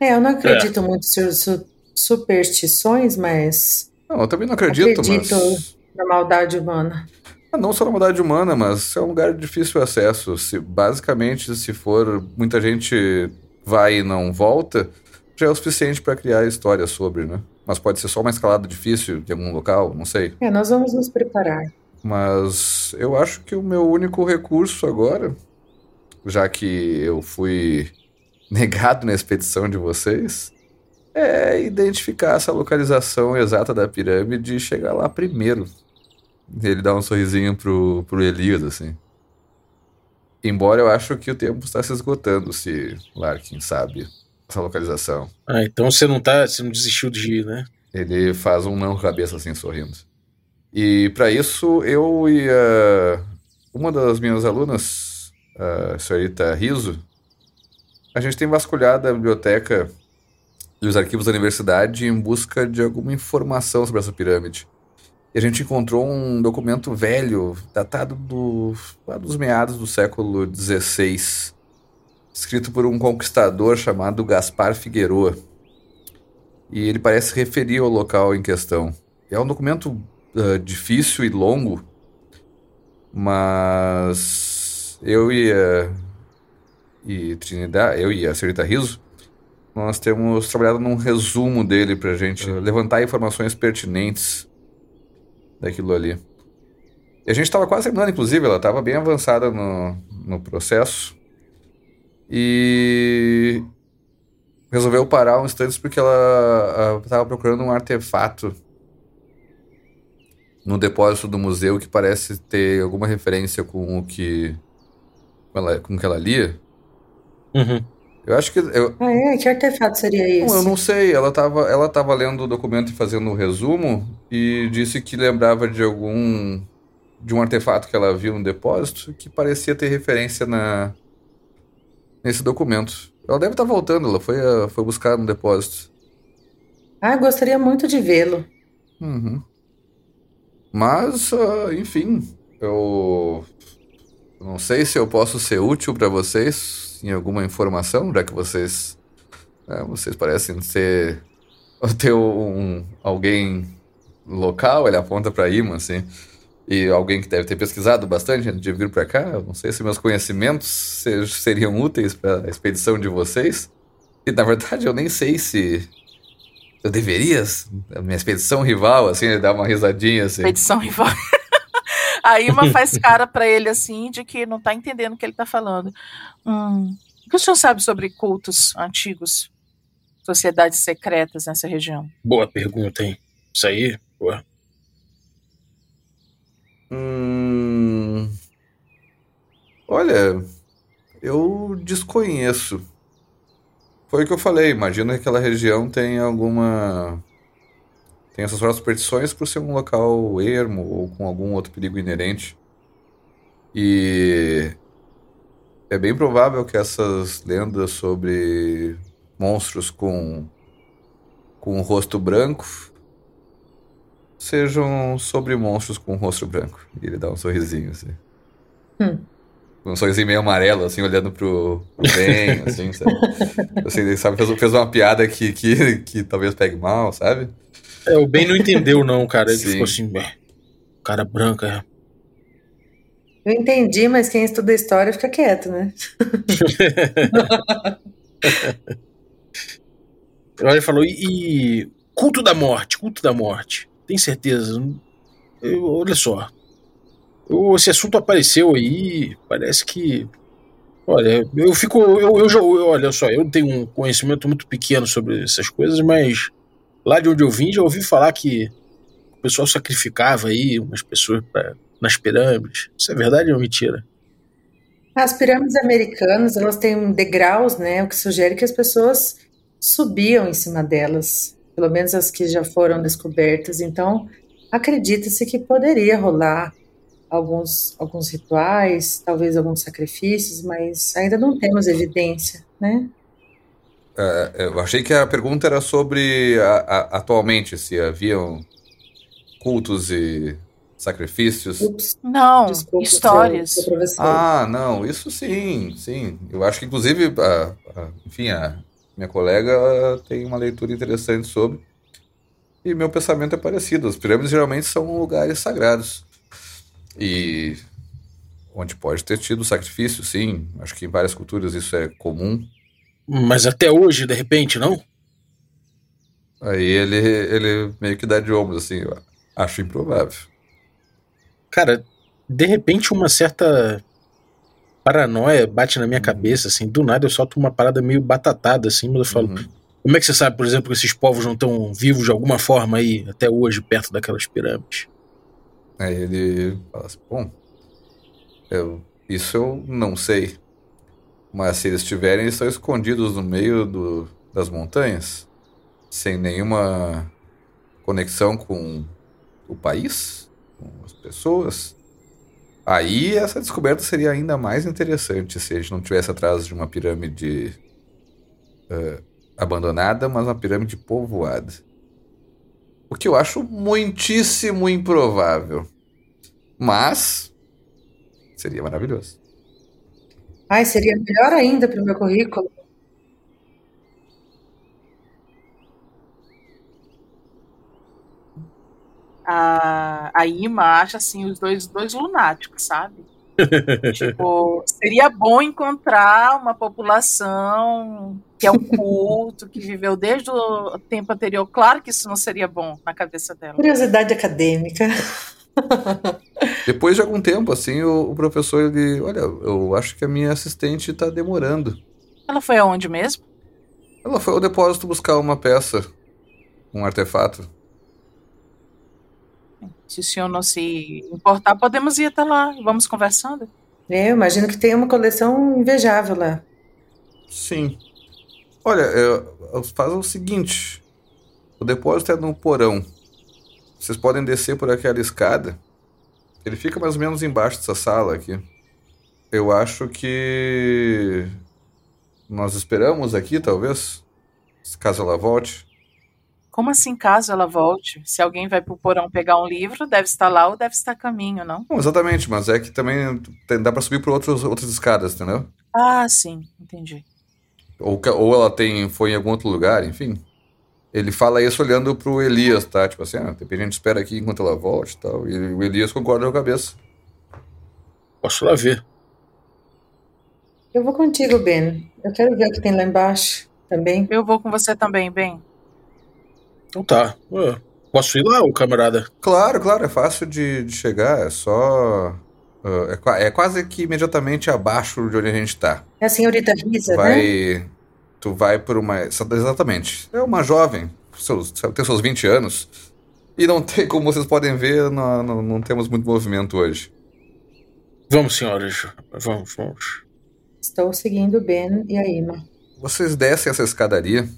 Speaker 5: É, eu não acredito é. muito em superstições, mas
Speaker 1: não, eu também não acredito,
Speaker 5: acredito mas... na maldade humana.
Speaker 1: Ah, não só na maldade humana, mas é um lugar de difícil acesso. Se, basicamente, se for muita gente vai e não volta, já é o suficiente para criar história sobre, né? Mas pode ser só uma escalada difícil de algum local, não sei.
Speaker 5: É, nós vamos nos preparar.
Speaker 1: Mas eu acho que o meu único recurso agora, já que eu fui negado na expedição de vocês, é identificar essa localização exata da pirâmide e chegar lá primeiro. Ele dá um sorrisinho pro, pro Elias, assim. Embora eu acho que o tempo está se esgotando, se Larkin sabe essa localização.
Speaker 4: Ah, então você não tá. Você não desistiu de ir, né?
Speaker 1: Ele faz um não cabeça assim, sorrindo. E para isso, eu e uh, uma das minhas alunas, a senhorita Riso, a gente tem vasculhado a biblioteca e os arquivos da universidade em busca de alguma informação sobre essa pirâmide. E a gente encontrou um documento velho, datado do, dos meados do século XVI, escrito por um conquistador chamado Gaspar Figueroa. E ele parece referir ao local em questão. É um documento uh, difícil e longo, mas eu e a, e Trinidad, eu e a senhorita Riso, nós temos trabalhado num resumo dele pra gente uhum. levantar informações pertinentes daquilo ali. E a gente estava quase terminando, inclusive, ela estava bem avançada no, no processo. E resolveu parar um instante porque ela estava procurando um artefato no depósito do museu que parece ter alguma referência com o que com, ela, com o que ela lia.
Speaker 4: Uhum.
Speaker 1: Eu acho que. Eu...
Speaker 5: Ah, é? Que artefato seria esse?
Speaker 1: Não, eu não sei. Ela estava ela tava lendo o documento e fazendo um resumo e disse que lembrava de algum. de um artefato que ela viu no depósito que parecia ter referência na. nesse documento. Ela deve estar tá voltando, ela foi, foi buscar no depósito.
Speaker 5: Ah, gostaria muito de vê-lo.
Speaker 1: Uhum. Mas, uh, enfim, eu. Não sei se eu posso ser útil para vocês em alguma informação, já que vocês é, vocês parecem ser ter um, alguém local, ele aponta para Ima, assim, e alguém que deve ter pesquisado bastante antes de vir para cá. Eu não sei se meus conhecimentos seriam úteis para a expedição de vocês. E na verdade eu nem sei se Eu deveria? Minha expedição rival, assim, ele dá uma risadinha assim.
Speaker 3: Expedição rival. A Ima faz cara para ele assim, de que não tá entendendo o que ele tá falando. Hum, o que o senhor sabe sobre cultos antigos? Sociedades secretas nessa região?
Speaker 4: Boa pergunta, hein? Isso aí, boa.
Speaker 1: Hum... Olha, eu desconheço. Foi o que eu falei, imagino que aquela região tem alguma. Tem essas próprias superstições por ser um local ermo ou com algum outro perigo inerente. E é bem provável que essas lendas sobre monstros com com o rosto branco sejam sobre monstros com o rosto branco. E ele dá um sorrisinho assim. Hum um sorrisinho meio amarelo, assim, olhando pro, pro Ben, assim, sabe? Assim, sabe, fez, fez uma piada que, que, que talvez pegue mal, sabe?
Speaker 4: É, o Ben não entendeu, não, cara. Ele Sim. ficou assim, cara branca. É.
Speaker 5: Eu entendi, mas quem estuda história fica quieto, né?
Speaker 4: Ele falou, e, culto da morte, culto da morte. Tem certeza? Eu, olha só, esse assunto apareceu aí, parece que. Olha, eu fico. Eu, eu, eu, olha só, eu tenho um conhecimento muito pequeno sobre essas coisas, mas lá de onde eu vim já ouvi falar que o pessoal sacrificava aí umas pessoas pra, nas pirâmides. Isso é verdade ou mentira?
Speaker 5: As pirâmides americanas, elas têm degraus, né? O que sugere que as pessoas subiam em cima delas, pelo menos as que já foram descobertas. Então, acredita-se que poderia rolar alguns, alguns rituais, talvez alguns sacrifícios, mas ainda não temos evidência, né?
Speaker 1: É, eu achei que a pergunta era sobre a, a, atualmente, se haviam cultos e sacrifícios.
Speaker 3: Ups. Não, Desculpa, histórias. Seu, seu
Speaker 1: ah, não, isso sim, sim. Eu acho que inclusive, a, a, enfim, a minha colega tem uma leitura interessante sobre. E meu pensamento é parecido. As pirâmides geralmente são lugares sagrados. E onde pode ter tido sacrifício, sim. Acho que em várias culturas isso é comum.
Speaker 4: Mas até hoje, de repente, não?
Speaker 1: Aí ele, ele meio que dá de ombros, assim. acho improvável.
Speaker 4: Cara, de repente uma certa paranoia bate na minha uhum. cabeça, assim. Do nada eu solto uma parada meio batatada, assim. Mas eu falo, uhum. como é que você sabe, por exemplo, que esses povos não estão vivos de alguma forma aí, até hoje, perto daquelas pirâmides?
Speaker 1: Aí ele fala assim, bom, eu, isso eu não sei. Mas se eles estiverem, eles estão escondidos no meio do, das montanhas, sem nenhuma conexão com o país, com as pessoas. Aí essa descoberta seria ainda mais interessante se a gente não tivesse atrás de uma pirâmide uh, abandonada, mas uma pirâmide povoada. O que eu acho muitíssimo improvável. Mas seria maravilhoso.
Speaker 5: Ai, seria melhor ainda para o meu currículo.
Speaker 3: A, a Ima acha assim os dois, dois lunáticos, sabe? tipo, seria bom encontrar uma população que é um culto, que viveu desde o tempo anterior. Claro que isso não seria bom na cabeça dela.
Speaker 5: Curiosidade acadêmica.
Speaker 1: Depois de algum tempo, assim, o, o, professor, ele, olha, eu acho que a minha assistente está demorando.
Speaker 3: Ela foi aonde mesmo?
Speaker 1: Ela foi ao depósito buscar uma peça, um artefato.
Speaker 3: Se o senhor não se importar, podemos ir até lá. Vamos conversando.
Speaker 5: É, eu imagino que tem uma coleção invejável lá.
Speaker 1: Sim. Olha, é, faz o seguinte: o depósito é no porão. Vocês podem descer por aquela escada. Ele fica mais ou menos embaixo dessa sala aqui. Eu acho que. Nós esperamos aqui, talvez? Caso ela volte.
Speaker 3: Como assim, caso ela volte? Se alguém vai pro porão pegar um livro, deve estar lá ou deve estar a caminho, não?
Speaker 1: não exatamente, mas é que também dá para subir por outros, outras escadas, entendeu?
Speaker 3: Ah, sim, entendi.
Speaker 1: Ou, ou ela tem, foi em algum outro lugar, enfim. Ele fala isso olhando pro Elias, tá? Tipo assim, ah, a gente espera aqui enquanto ela volte e tal. E o Elias concorda com a cabeça.
Speaker 4: Posso lá ver.
Speaker 5: Eu vou contigo, Ben. Eu quero ver o que tem lá embaixo também.
Speaker 3: Eu vou com você também, Ben.
Speaker 4: Então tá. Posso ir lá, o camarada?
Speaker 1: Claro, claro, é fácil de, de chegar, é só. Uh, é, é, quase que imediatamente abaixo de onde a gente tá.
Speaker 5: É a senhorita Risa,
Speaker 1: vai, né? Tu vai por uma. Exatamente. É uma jovem, seus, tem seus 20 anos. E não tem, como vocês podem ver, não, não, não temos muito movimento hoje.
Speaker 4: Vamos, senhoras. Vamos, vamos.
Speaker 5: Estou seguindo o Ben e a Ima.
Speaker 1: Vocês descem essa escadaria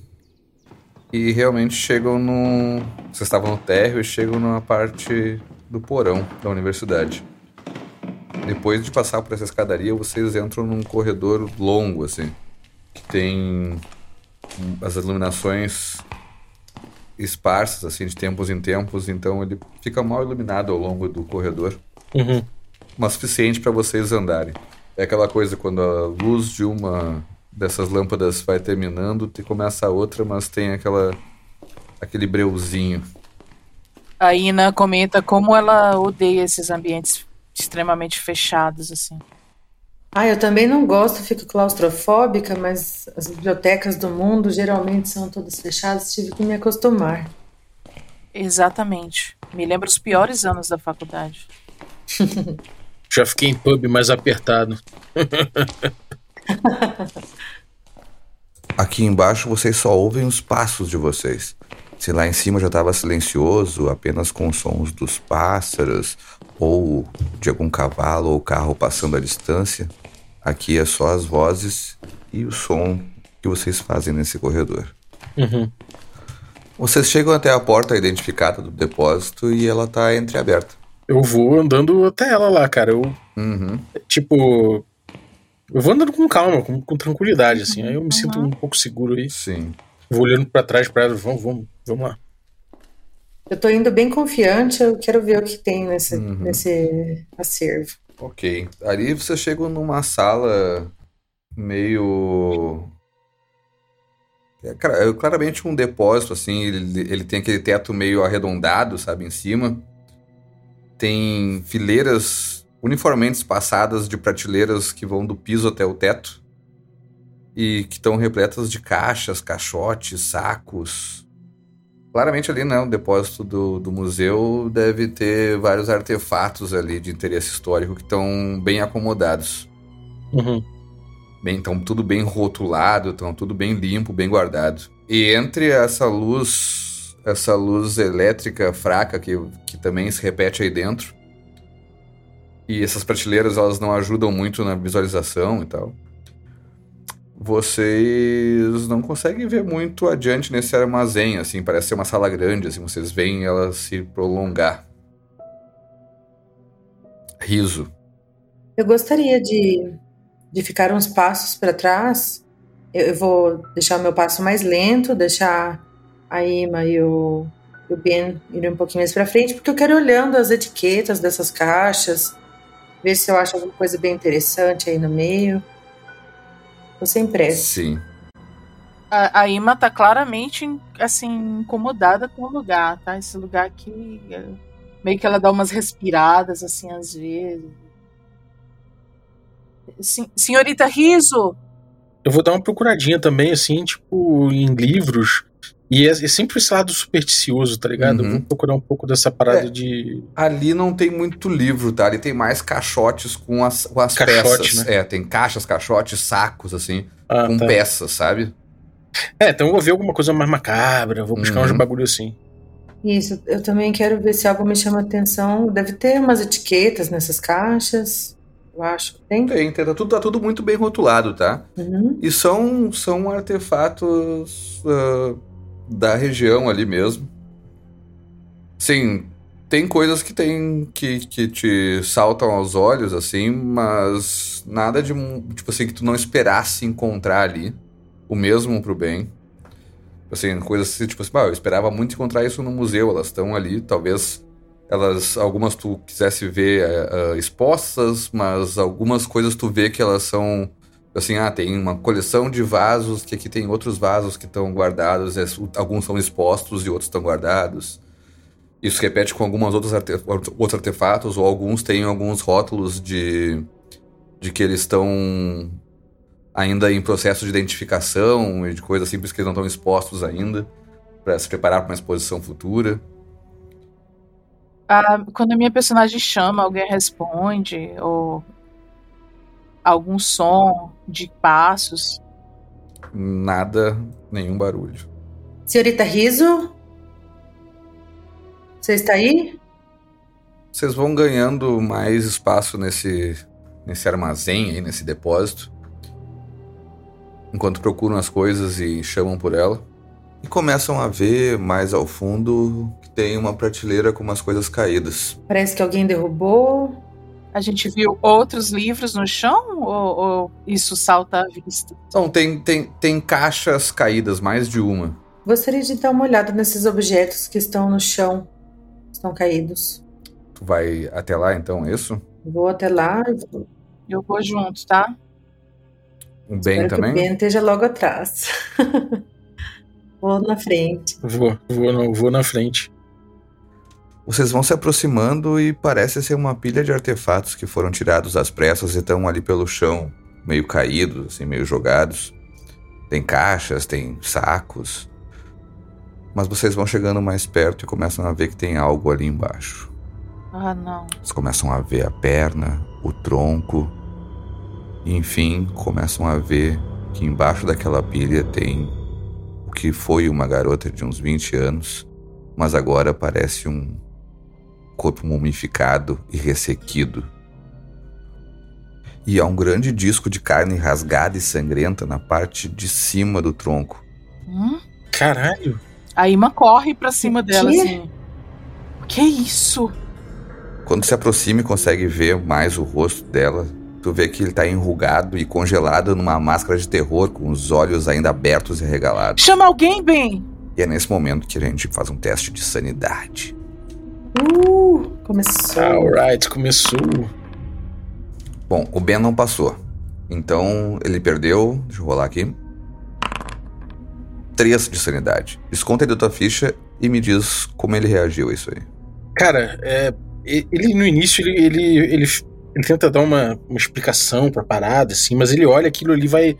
Speaker 1: e realmente chegam no. Vocês estavam no térreo e chegam numa parte do porão da universidade. Depois de passar por essa escadaria, vocês entram num corredor longo, assim, tem as iluminações esparsas, assim, de tempos em tempos, então ele fica mal iluminado ao longo do corredor.
Speaker 4: Uhum.
Speaker 1: Mas suficiente para vocês andarem. É aquela coisa quando a luz de uma dessas lâmpadas vai terminando, e começa a outra, mas tem aquela aquele breuzinho.
Speaker 3: A Ina comenta como ela odeia esses ambientes extremamente fechados assim.
Speaker 5: Ah, eu também não gosto, fico claustrofóbica, mas as bibliotecas do mundo geralmente são todas fechadas, tive que me acostumar.
Speaker 3: Exatamente. Me lembra os piores anos da faculdade.
Speaker 4: Já fiquei em pub mais apertado.
Speaker 2: Aqui embaixo vocês só ouvem os passos de vocês. Se lá em cima já estava silencioso, apenas com os sons dos pássaros ou de algum cavalo ou carro passando à distância, aqui é só as vozes e o som que vocês fazem nesse corredor.
Speaker 4: Uhum.
Speaker 2: Vocês chegam até a porta identificada do depósito e ela está entreaberta.
Speaker 4: Eu vou andando até ela lá, cara. Eu,
Speaker 2: uhum.
Speaker 4: tipo, eu vou andando com calma, com, com tranquilidade, assim. Aí eu me uhum. sinto um pouco seguro aí.
Speaker 1: Sim.
Speaker 4: Vou olhando para trás para ela, vamos, vamos, vamos lá.
Speaker 5: Eu tô indo bem confiante, eu quero ver o que tem nesse, uhum. nesse acervo.
Speaker 1: Ok. Ali você chega numa sala meio. É, é claramente um depósito, assim. Ele, ele tem aquele teto meio arredondado, sabe, em cima. Tem fileiras uniformemente espaçadas de prateleiras que vão do piso até o teto e que estão repletas de caixas, caixotes, sacos. Claramente ali, né, o depósito do, do museu deve ter vários artefatos ali de interesse histórico que estão bem acomodados.
Speaker 4: Uhum.
Speaker 1: Bem, então tudo bem rotulado, então tudo bem limpo, bem guardado. E entre essa luz, essa luz elétrica fraca que, que também se repete aí dentro, e essas prateleiras elas não ajudam muito na visualização e tal. Vocês não conseguem ver muito adiante nesse armazém, assim, parece ser uma sala grande, assim, vocês veem ela se prolongar. Riso.
Speaker 5: Eu gostaria de, de ficar uns passos para trás. Eu, eu, vou deixar o meu passo mais lento, deixar a Ima e o, o Ben irem um pouquinho mais para frente, porque eu quero ir olhando as etiquetas dessas caixas, ver se eu acho alguma coisa bem interessante aí no meio. Tô sem pressa.
Speaker 1: Sim.
Speaker 3: A, a Ima tá claramente, assim, incomodada com o lugar, tá? Esse lugar aqui, é, meio que ela dá umas respiradas, assim, às vezes. Senhorita Riso!
Speaker 4: Eu vou dar uma procuradinha também, assim, tipo, em livros e é, é, sempre esse lado supersticioso, tá ligado? Uhum. Vou procurar um pouco dessa parada é, de.
Speaker 1: Ali não tem muito livro, tá? Ali tem mais caixotes com as, com as Caixote, peças. Né? É, tem caixas, caixotes, sacos, assim, ah, com tá. peças, sabe?
Speaker 4: É, então eu vou ver alguma coisa mais macabra, vou buscar uhum. uns bagulho assim.
Speaker 5: Isso, eu também quero ver se algo me chama atenção. Deve ter umas etiquetas nessas caixas, eu acho. Tem?
Speaker 1: Tem, tem tá, tudo, tá tudo muito bem rotulado, tá?
Speaker 5: Uhum.
Speaker 1: E são, são artefatos. Uh da região ali mesmo. Sim, tem coisas que tem que, que te saltam aos olhos, assim, mas nada de tipo assim que tu não esperasse encontrar ali. O mesmo pro bem. Assim, coisas assim, tipo assim, ah, eu esperava muito encontrar isso no museu, elas estão ali, talvez elas algumas tu quisesse ver uh, expostas, mas algumas coisas tu vê que elas são assim, ah, tem uma coleção de vasos, que aqui tem outros vasos que estão guardados, alguns são expostos e outros estão guardados. Isso repete com algumas outras arte outros artefatos, ou alguns têm alguns rótulos de, de que eles estão ainda em processo de identificação e de coisas simples que eles não estão expostos ainda. para se preparar para uma exposição futura.
Speaker 3: Ah, quando a minha personagem chama, alguém responde, ou algum som de passos.
Speaker 1: Nada, nenhum barulho.
Speaker 5: Senhorita Riso? Você está aí?
Speaker 1: Vocês vão ganhando mais espaço nesse, nesse armazém aí, nesse depósito. Enquanto procuram as coisas e chamam por ela. E começam a ver mais ao fundo que tem uma prateleira com umas coisas caídas.
Speaker 5: Parece que alguém derrubou.
Speaker 3: A gente viu outros livros no chão ou, ou isso salta à vista?
Speaker 1: Não, tem, tem, tem caixas caídas, mais de uma.
Speaker 5: Gostaria de dar uma olhada nesses objetos que estão no chão, estão caídos.
Speaker 1: Tu vai até lá então, é isso?
Speaker 5: Vou até lá.
Speaker 3: Eu vou junto, tá?
Speaker 1: O Ben
Speaker 5: Espero
Speaker 1: também?
Speaker 5: que o Ben esteja logo atrás. Vou na frente.
Speaker 4: Vou, vou, não, vou na frente.
Speaker 1: Vocês vão se aproximando e parece ser uma pilha de artefatos que foram tirados às pressas e estão ali pelo chão, meio caídos, assim, meio jogados. Tem caixas, tem sacos. Mas vocês vão chegando mais perto e começam a ver que tem algo ali embaixo.
Speaker 3: Ah, não.
Speaker 1: Vocês começam a ver a perna, o tronco. E enfim, começam a ver que embaixo daquela pilha tem o que foi uma garota de uns 20 anos, mas agora parece um corpo mumificado e ressequido. E há um grande disco de carne rasgada e sangrenta na parte de cima do tronco.
Speaker 3: Hum?
Speaker 4: Caralho.
Speaker 3: A Ima corre pra cima dela,
Speaker 5: quê?
Speaker 3: assim. O que é isso?
Speaker 1: Quando se aproxima e consegue ver mais o rosto dela, tu vê que ele tá enrugado e congelado numa máscara de terror, com os olhos ainda abertos e regalados.
Speaker 3: Chama alguém, Ben!
Speaker 1: E é nesse momento que a gente faz um teste de sanidade.
Speaker 5: Uh, começou.
Speaker 4: Alright, começou.
Speaker 1: Bom, o Ben não passou. Então ele perdeu. Deixa eu rolar aqui. Três de sanidade. Desconta aí da tua ficha e me diz como ele reagiu a isso aí.
Speaker 4: Cara, é, ele no início ele, ele, ele, ele tenta dar uma, uma explicação pra parada, assim, mas ele olha aquilo ali vai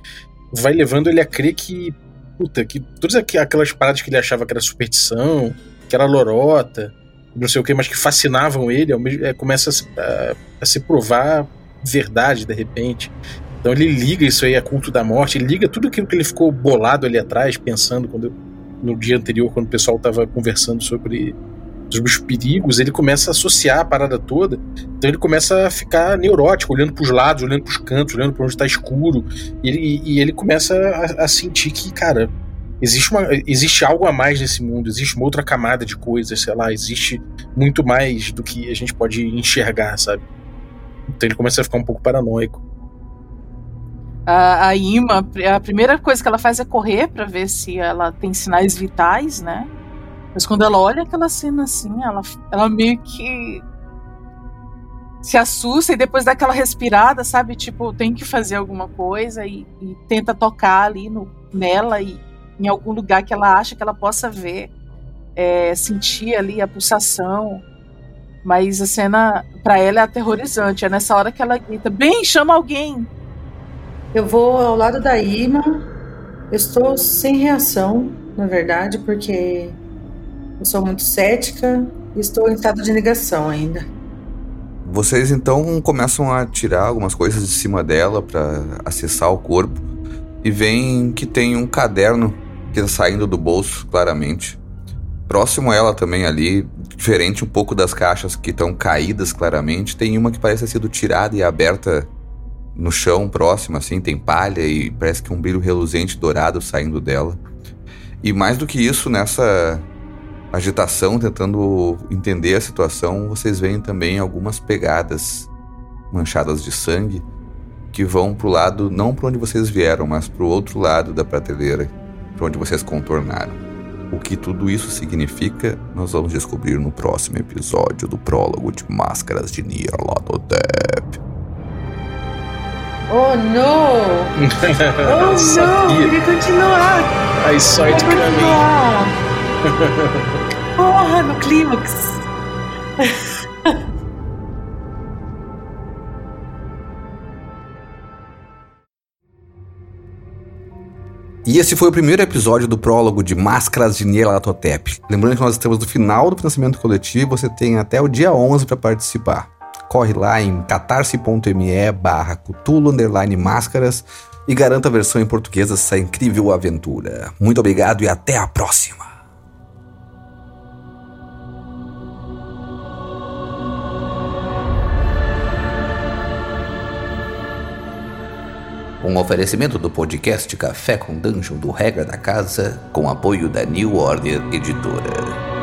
Speaker 4: vai levando ele a crer que puta, que todas aqu- aquelas paradas que ele achava que era superstição, que era lorota, não sei o que, mas que fascinavam ele, é, começa a se, a, a se provar verdade de repente. Então ele liga isso aí a culto da morte, liga tudo aquilo que ele ficou bolado ali atrás, pensando quando no dia anterior, quando o pessoal tava conversando sobre sobre os perigos, ele começa a associar a parada toda. Então ele começa a ficar neurótico, olhando pros lados, olhando pros cantos, olhando pra onde tá escuro. E ele, e ele começa a, a sentir que, cara, existe, uma, existe algo a mais nesse mundo, existe uma outra camada de coisas, sei lá, existe muito mais do que a gente pode enxergar, sabe? Então ele começa a ficar um pouco paranoico.
Speaker 3: A, a Ima, a primeira coisa que ela faz é correr pra ver se ela tem sinais vitais, né? Mas quando ela olha aquela cena assim, ela, ela meio que se assusta e depois dá aquela respirada, sabe? Tipo, tem que fazer alguma coisa e, e tenta tocar ali no, nela e em algum lugar que ela acha que ela possa ver, é, sentir ali a pulsação. Mas a cena, pra ela, é aterrorizante. É nessa hora que ela grita: Bem, chama alguém!
Speaker 5: Eu vou ao lado da Ima. Eu estou sem reação, na verdade, porque eu sou muito cética e estou em estado de negação ainda.
Speaker 1: Vocês então começam a tirar algumas coisas de cima dela para acessar o corpo e veem que tem um caderno saindo do bolso, claramente. Próximo a ela também ali, diferente um pouco das caixas que estão caídas claramente, tem uma que parece ter sido tirada e aberta no chão próximo, assim, tem palha e parece que um brilho reluzente dourado saindo dela. E mais do que isso, nessa agitação, tentando entender a situação, vocês veem também algumas pegadas manchadas de sangue que vão pro lado, não para onde vocês vieram, mas pro outro lado da prateleira, para onde vocês contornaram. O que tudo isso significa, nós vamos descobrir no próximo episódio do prólogo de Máscaras de Nyarlathotep.
Speaker 5: Oh, não! Oh, não!
Speaker 4: Sabia.
Speaker 5: Queria continuar!
Speaker 4: I saw it
Speaker 5: Queria
Speaker 4: coming.
Speaker 5: continuar! Porra, no clímax!
Speaker 1: E esse foi o primeiro episódio do prólogo de Máscaras de Nyarlathotep. Lembrando que nós estamos no final do financiamento coletivo, você tem até o dia 11 para participar. Corre lá em catarse.me barra máscaras e garanta a versão em português dessa incrível aventura. Muito obrigado e até a próxima! Um oferecimento do podcast Café com Dungeon do Regra da Casa, com apoio da New Order Editora.